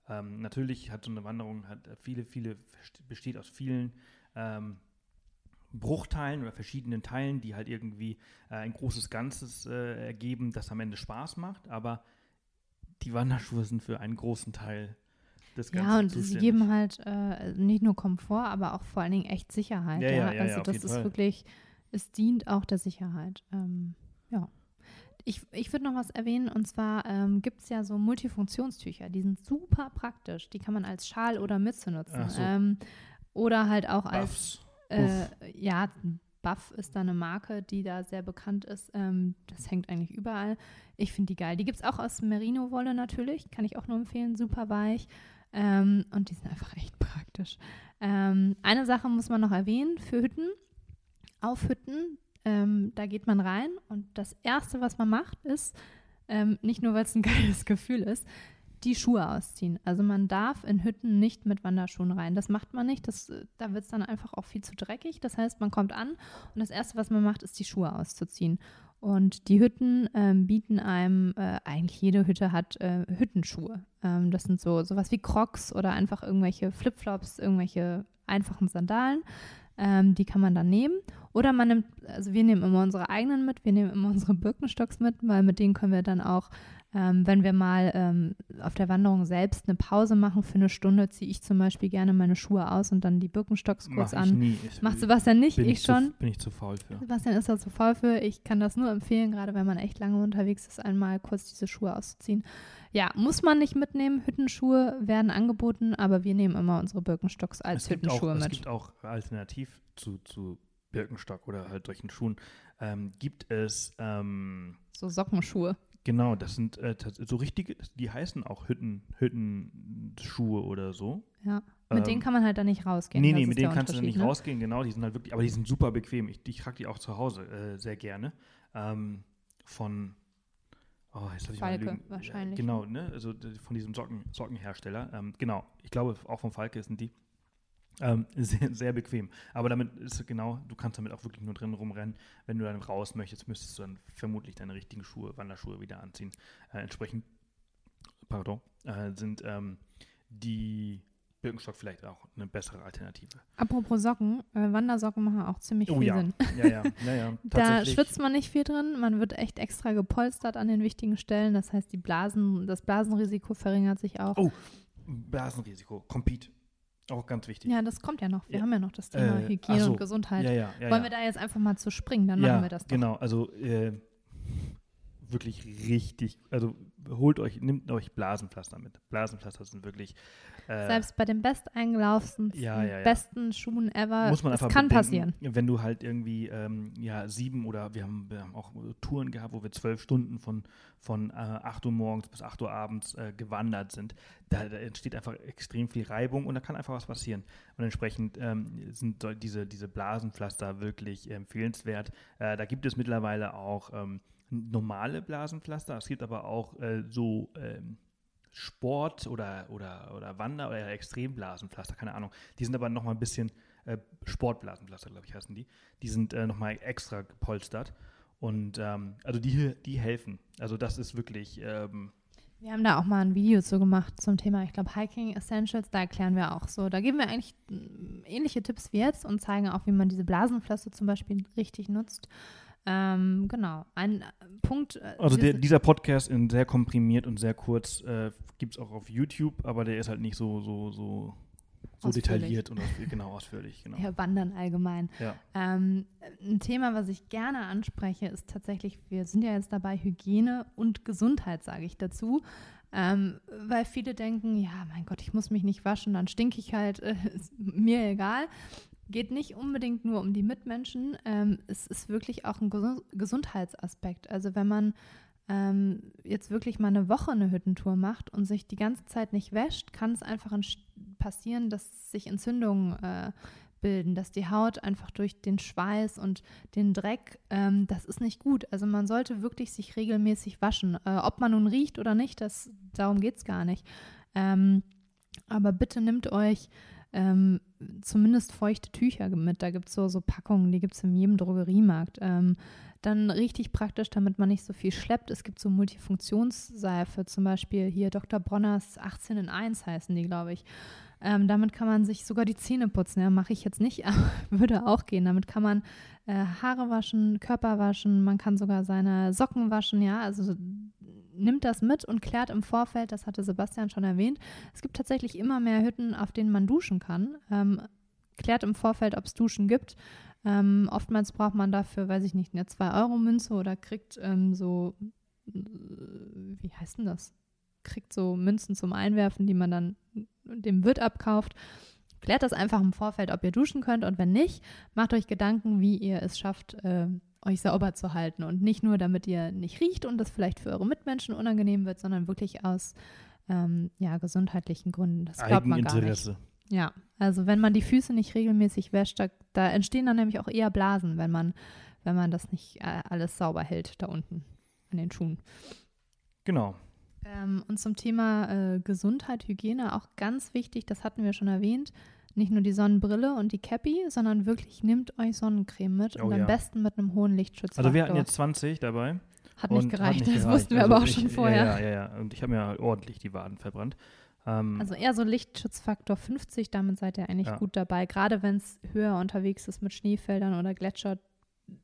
Ähm, natürlich hat so eine Wanderung hat viele, viele, besteht aus vielen ähm, Bruchteilen oder verschiedenen Teilen, die halt irgendwie äh, ein großes Ganzes äh, ergeben, das am Ende Spaß macht, aber die Wanderschuhe sind für einen großen Teil des Ganzen ja, und sie geben halt äh, nicht nur Komfort, aber auch vor allen Dingen echt Sicherheit. Ja, Ja, ja, also das ist Fall. wirklich, es dient auch der Sicherheit. Ähm, ja. Ich, ich würde noch was erwähnen, und zwar ähm, gibt es ja so Multifunktionstücher, die sind super praktisch. Die kann man als Schal oder Mütze nutzen. So. Ähm, oder halt auch als Buffs. äh, ja, Buff ist da eine Marke, die da sehr bekannt ist. Ähm, das hängt eigentlich überall. Ich finde die geil. Die gibt es auch aus Merino-Wolle natürlich. Kann ich auch nur empfehlen. Super weich. Ähm, und die sind einfach echt praktisch. Ähm, eine Sache muss man noch erwähnen für Hütten. Auf Hütten, ähm, da geht man rein und das Erste, was man macht, ist, ähm, nicht nur, weil es ein geiles Gefühl ist, die Schuhe ausziehen. Also man darf in Hütten nicht mit Wanderschuhen rein. Das macht man nicht. Das, äh, da wird es dann einfach auch viel zu dreckig. Das heißt, man kommt an und das Erste, was man macht, ist die Schuhe auszuziehen. Und die Hütten ähm, bieten einem, äh, eigentlich jede Hütte hat äh, Hüttenschuhe. Ähm, das sind so sowas wie Crocs oder einfach irgendwelche Flipflops, irgendwelche einfachen Sandalen. Ähm, die kann man dann nehmen. Oder man nimmt, also wir nehmen immer unsere eigenen mit, wir nehmen immer unsere Birkenstocks mit, weil mit denen können wir dann auch ähm, wenn wir mal ähm, auf der Wanderung selbst eine Pause machen für eine Stunde, ziehe ich zum Beispiel gerne meine Schuhe aus und dann die Birkenstocks kurz Mach ich an. nie. Ich, Macht Sebastian nicht, ich zu, schon. Bin ich zu faul für. Sebastian ist da zu faul für. Ich kann das nur empfehlen, gerade wenn man echt lange unterwegs ist, einmal kurz diese Schuhe auszuziehen. Ja, muss man nicht mitnehmen. Hüttenschuhe werden angeboten, aber wir nehmen immer unsere Birkenstocks als Hüttenschuhe auch, mit. Es gibt auch alternativ zu, zu Birkenstock oder halt solchen Schuhen, ähm, gibt es ähm, so Sockenschuhe. Genau, das sind äh, so richtige, die heißen auch Hütten, Hüttenschuhe oder so. Ja, mit Ähm, denen kann man halt dann nicht rausgehen. Nee, nee, mit denen kannst du dann nicht ne? rausgehen, genau, die sind halt wirklich, aber die sind super bequem. Ich, ich trage die auch zu Hause äh, sehr gerne. Ähm, von, oh, jetzt lass ich mal Falke lügen. wahrscheinlich. Genau, ne, also d- von diesem Socken, Sockenhersteller. Ähm, genau, ich glaube auch von Falke sind die. Ähm, sehr, sehr bequem. Aber damit ist es genau, du kannst damit auch wirklich nur drin rumrennen. Wenn du dann raus möchtest, müsstest du dann vermutlich deine richtigen Schuhe, Wanderschuhe wieder anziehen. Äh, entsprechend, pardon, äh, sind ähm, die Birkenstock vielleicht auch eine bessere Alternative. Apropos Socken, äh, Wandersocken machen auch ziemlich Oh viel ja. Sinn. Ja, ja, ja, ja. Da schwitzt man nicht viel drin, man wird echt extra gepolstert an den wichtigen Stellen. Das heißt, die Blasen, das Blasenrisiko verringert sich auch. Oh, Blasenrisiko, Compete. Auch ganz wichtig. Ja, das kommt ja noch. Wir Ja. haben ja noch das Thema Äh, Hygiene so. und Gesundheit. ja, ja. Wollen wir da jetzt einfach mal zu springen, dann machen wir das doch. Genau, also äh, wirklich richtig, also holt euch, nimmt euch Blasenpflaster mit. Blasenpflaster sind wirklich äh, Selbst bei den besteingelaufen, Ja, ja, ja. besten Schuhen ever, muss man es einfach kann bedenken, passieren. Wenn du halt irgendwie ähm, ja sieben oder wir haben, wir haben auch Touren gehabt, wo wir zwölf Stunden von, von äh, 8 Uhr morgens bis 8 Uhr abends äh, gewandert sind, da, da entsteht einfach extrem viel Reibung und da kann einfach was passieren. Und entsprechend ähm, sind diese, diese Blasenpflaster wirklich empfehlenswert. Äh, da gibt es mittlerweile auch ähm, normale Blasenpflaster, es gibt aber auch äh, so ähm, Sport- oder, oder, oder Wander- oder Extremblasenpflaster, keine Ahnung. Die sind aber nochmal ein bisschen äh, Sportblasenpflaster, glaube ich, heißen die. Die sind äh, nochmal extra gepolstert. Und ähm, also die, die helfen. Also das ist wirklich, ähm, Wir haben da auch mal ein Video zu gemacht zum Thema, ich glaube, Hiking Essentials. Da erklären wir auch so. Da geben wir eigentlich mm, ähnliche Tipps wie jetzt und zeigen auch, wie man diese Blasenpflaster zum Beispiel richtig nutzt. Ähm, genau. Ein äh, Punkt. äh, also der, dieser Podcast in sehr komprimiert und sehr kurz äh, gibt es auch auf YouTube, aber der ist halt nicht so, so, so, so Ausführlich. detailliert und ausführlich, genau ausführlich. Genau. ja, Wandern allgemein. Ja. Ähm, ein Thema, was ich gerne anspreche, ist tatsächlich, wir sind ja jetzt dabei, Hygiene und Gesundheit, sage ich dazu. Ähm, weil viele denken, ja, mein Gott, ich muss mich nicht waschen, dann stinke ich halt, äh, ist mir egal. Geht nicht unbedingt nur um die Mitmenschen. Ähm, es ist wirklich auch ein Gesu- Gesundheitsaspekt. Also wenn man ähm, jetzt wirklich mal eine Woche eine Hüttentour macht und sich die ganze Zeit nicht wäscht, kann es einfach passieren, dass sich Entzündungen äh, bilden, dass die Haut einfach durch den Schweiß und den Dreck, ähm, das ist nicht gut. Also man sollte wirklich sich regelmäßig waschen. Äh, ob man nun riecht oder nicht, das, darum geht es gar nicht. Ähm, aber bitte nimmt euch ähm, zumindest feuchte Tücher mit. Da gibt es so, so Packungen, die gibt es in jedem Drogeriemarkt. Ähm, dann richtig praktisch, damit man nicht so viel schleppt. Es gibt so Multifunktionsseife, zum Beispiel hier Dr. Bronners 18 in 1 heißen die, glaube ich. Ähm, damit kann man sich sogar die Zähne putzen. Ja, mache ich jetzt nicht, aber würde auch gehen. Damit kann man äh, Haare waschen, Körper waschen, man kann sogar seine Socken waschen. Ja, also nimmt das mit und klärt im Vorfeld, das hatte Sebastian schon erwähnt, es gibt tatsächlich immer mehr Hütten, auf denen man duschen kann. Ähm, klärt im Vorfeld, ob es Duschen gibt. Ähm, oftmals braucht man dafür, weiß ich nicht, eine 2-Euro-Münze oder kriegt ähm, so, äh, wie heißt denn das? Kriegt so Münzen zum Einwerfen, die man dann dem Wirt abkauft. Klärt das einfach im Vorfeld, ob ihr duschen könnt und wenn nicht, macht euch Gedanken, wie ihr es schafft, äh, euch sauber zu halten und nicht nur, damit ihr nicht riecht und das vielleicht für eure Mitmenschen unangenehm wird, sondern wirklich aus ähm, ja, gesundheitlichen Gründen. Das glaubt man gar nicht. Ja, also wenn man die Füße nicht regelmäßig wäscht, da, da entstehen dann nämlich auch eher Blasen, wenn man, wenn man das nicht äh, alles sauber hält da unten an den Schuhen. Genau. Ähm, und zum Thema äh, Gesundheit, Hygiene auch ganz wichtig, das hatten wir schon erwähnt, nicht nur die Sonnenbrille und die Cappy, sondern wirklich nehmt euch Sonnencreme mit Oh und am ja. besten mit einem hohen Lichtschutzfaktor. Also wir hatten jetzt 20 dabei. hat nicht gereicht, hat nicht das gereicht. wussten wir Also aber auch ich, schon vorher. Ja, ja, ja. Und ich habe mir ordentlich die Waden verbrannt. Ähm, Also eher so Lichtschutzfaktor 50, damit seid ihr eigentlich Ja. gut dabei. Gerade wenn es höher unterwegs ist mit Schneefeldern oder Gletscher,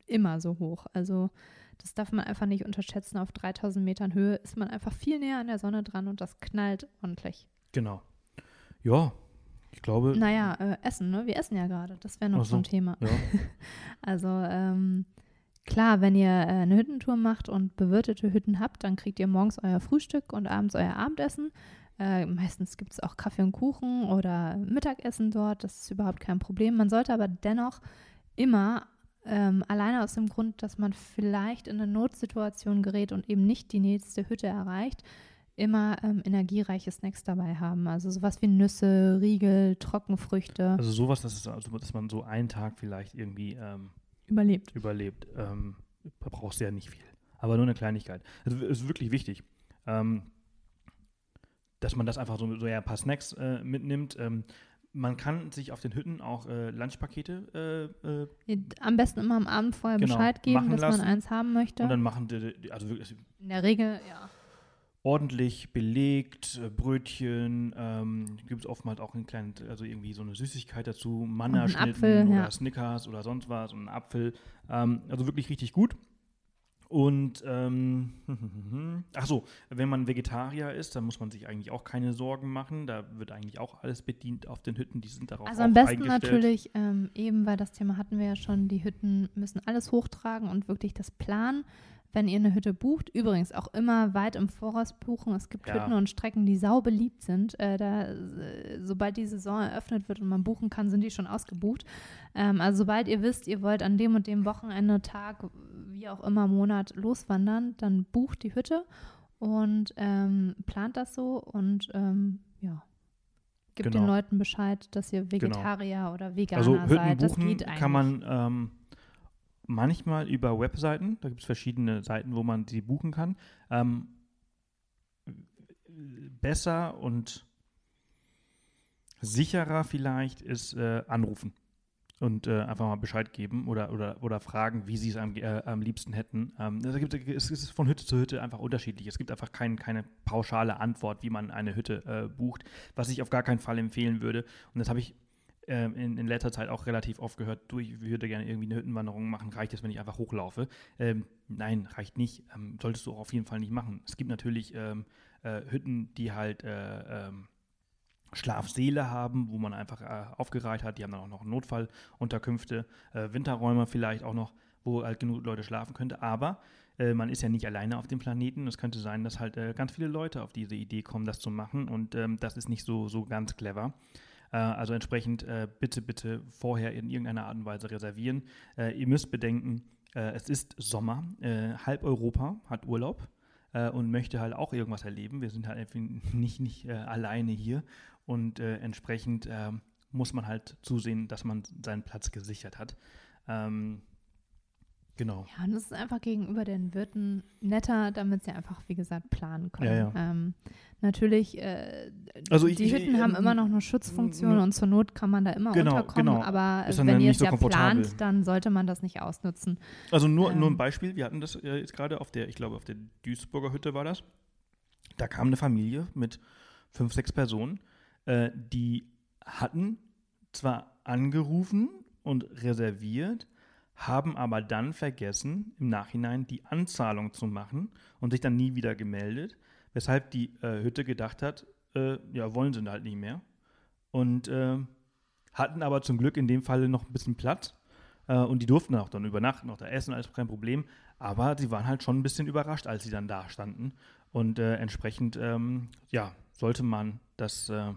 immer so hoch. Also das darf man einfach nicht unterschätzen. Auf 3000 Metern Höhe ist man einfach viel näher an der Sonne dran und das knallt ordentlich. genau. Ja, ich glaube. Naja, äh, Essen, ne? Wir essen ja gerade. Das wäre noch so. ein Thema. Ja, Also ähm, klar, wenn ihr äh, eine Hüttentour macht und bewirtete Hütten habt, dann kriegt ihr morgens euer Frühstück und abends euer Abendessen. Äh, meistens gibt es auch Kaffee und Kuchen oder Mittagessen dort. Das ist überhaupt kein Problem. Man sollte aber dennoch immer ähm, alleine aus dem Grund, dass man vielleicht in eine Notsituation gerät und eben nicht die nächste Hütte erreicht, immer ähm, energiereiche Snacks dabei haben. Also sowas wie Nüsse, Riegel, Trockenfrüchte. also sowas, dass, es, also, dass man so einen Tag vielleicht irgendwie ähm, überlebt. überlebt. Ähm, da brauchst du ja nicht viel. Aber nur eine Kleinigkeit. Also es ist wirklich wichtig, ähm, dass man das einfach so, so ja, ein paar Snacks äh, mitnimmt. Ähm, man kann sich auf den Hütten auch äh, Lunchpakete äh, äh, Am besten immer am Abend vorher Genau, Bescheid geben, dass lassen. man eins haben möchte. und dann machen die, die also wirklich In der Regel, ja. Ordentlich belegt, äh, Brötchen, ähm, gibt es oftmals auch einen kleinen, also irgendwie so eine Süßigkeit dazu, Mannerschnitten oder ja. Snickers oder sonst was und einen Apfel. Ähm, also wirklich richtig gut. Und ähm, ach so, wenn man Vegetarier ist, dann muss man sich eigentlich auch keine Sorgen machen. Da wird eigentlich auch alles bedient auf den Hütten. Die sind darauf Also am besten natürlich, ähm, eben weil das Thema hatten wir ja schon, die Hütten müssen alles hochtragen und wirklich das planen, wenn ihr eine Hütte bucht. Übrigens auch immer weit im Voraus buchen. Es gibt Ja. Hütten und Strecken, die sau beliebt sind. Äh, da, äh, sobald die Saison eröffnet wird und man buchen kann, sind die schon ausgebucht. Ähm, also sobald ihr wisst, ihr wollt an dem und dem Wochenende, Tag, wie auch immer, Monat loswandern, dann bucht die Hütte und ähm, plant das so und ähm, ja. Gibt Genau. den Leuten Bescheid, dass ihr Vegetarier oder Veganer Also Hütten seid. Das geht eigentlich. kann man ähm, manchmal über Webseiten, da gibt es verschiedene Seiten, wo man sie buchen kann. Ähm, besser und sicherer vielleicht ist äh, anrufen und äh, einfach mal Bescheid geben oder, oder, oder fragen, wie sie es am, äh, am liebsten hätten. Ähm, es, gibt, es ist von Hütte zu Hütte einfach unterschiedlich. Es gibt einfach kein, keine pauschale Antwort, wie man eine Hütte äh, bucht, was ich auf gar keinen Fall empfehlen würde. Und das habe ich ähm, in, in letzter Zeit auch relativ oft gehört, du, ich würde gerne irgendwie eine Hüttenwanderung machen, reicht es, wenn ich einfach hochlaufe? Ähm, nein, reicht nicht. Ähm, solltest du auch auf jeden Fall nicht machen. Es gibt natürlich ähm, äh, Hütten, die halt äh, ähm, Schlafsäle haben, wo man einfach äh, aufgereiht hat. Die haben dann auch noch Notfallunterkünfte, äh, Winterräume vielleicht auch noch, wo halt genug Leute schlafen könnte. Aber äh, man ist ja nicht alleine auf dem Planeten. Es könnte sein, dass halt äh, ganz viele Leute auf diese Idee kommen, das zu machen. Und das ist nicht so, so ganz clever. Äh, also entsprechend äh, bitte, bitte vorher in irgendeiner Art und Weise reservieren. Äh, ihr müsst bedenken, es ist Sommer. Halb Europa hat Urlaub und möchte halt auch irgendwas erleben. Wir sind halt nicht, nicht alleine hier. Und entsprechend ähm, muss man halt zusehen, dass man seinen Platz gesichert hat. Ähm, genau. Ja, und das ist einfach gegenüber den Wirten netter, damit sie einfach, wie gesagt, planen können. Ja, ja. Ähm, natürlich, äh, Also ich- die ich- Hütten ich- haben immer noch eine Schutzfunktion und zur Not kann man da immer Genau, unterkommen. genau. Aber Ist wenn ihr es so ja plant, dann sollte man das nicht ausnutzen. Also nur, nur Ähm. ein Beispiel, wir hatten das äh, jetzt gerade auf der, ich glaube auf der Duisburger Hütte war das. Da kam eine Familie mit fünf, sechs Personen, äh, die hatten zwar angerufen und reserviert, haben aber dann vergessen, im Nachhinein die Anzahlung zu machen und sich dann nie wieder gemeldet, weshalb die äh, Hütte gedacht hat, äh, ja, wollen sie halt nicht mehr. Und äh, hatten aber zum Glück in dem Falle noch ein bisschen Platz. Äh, und die durften auch dann übernachten, auch da essen, alles kein Problem. Aber sie waren halt schon ein bisschen überrascht, als sie dann da standen. Und äh, entsprechend, ähm, ja, sollte man das äh,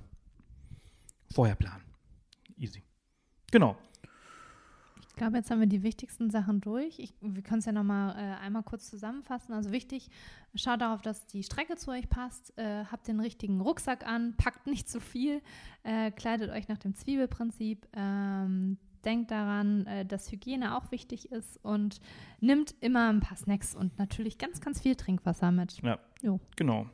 vorher planen. Easy. Genau. Ich glaube, jetzt haben wir die wichtigsten Sachen durch. Ich, wir können es ja nochmal äh, einmal kurz zusammenfassen. Also wichtig, schaut darauf, dass die Strecke zu euch passt, äh, habt den richtigen Rucksack an, packt nicht zu viel, äh, kleidet euch nach dem Zwiebelprinzip, ähm, denkt daran, äh, dass Hygiene auch wichtig ist und nimmt immer ein paar Snacks und natürlich ganz, ganz viel Trinkwasser mit. Ja, Jo. genau.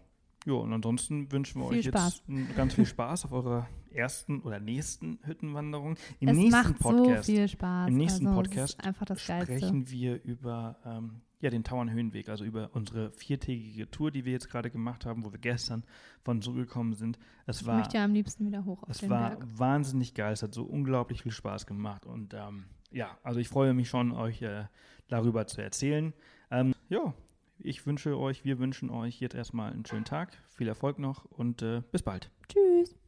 Ja, und ansonsten wünschen wir Viel euch Spaß. jetzt ganz viel Spaß auf eurer ersten oder nächsten Hüttenwanderung. Im es nächsten macht Podcast so viel Spaß. im nächsten also, Podcast das Geilste. sprechen wir über ähm, ja, den Tauernhöhenweg, also über unsere viertägige Tour, die wir jetzt gerade gemacht haben, wo wir gestern von zurückgekommen sind. Es Ich war, möchte ja am liebsten wieder hoch auf es den war Berg. wahnsinnig geil, es hat so unglaublich viel Spaß gemacht und ähm, ja, also ich freue mich schon, euch äh, darüber zu erzählen. Ähm, ja, ich wünsche euch, wir wünschen euch jetzt erstmal einen schönen Tag, viel Erfolg noch und äh, bis bald. Tschüss.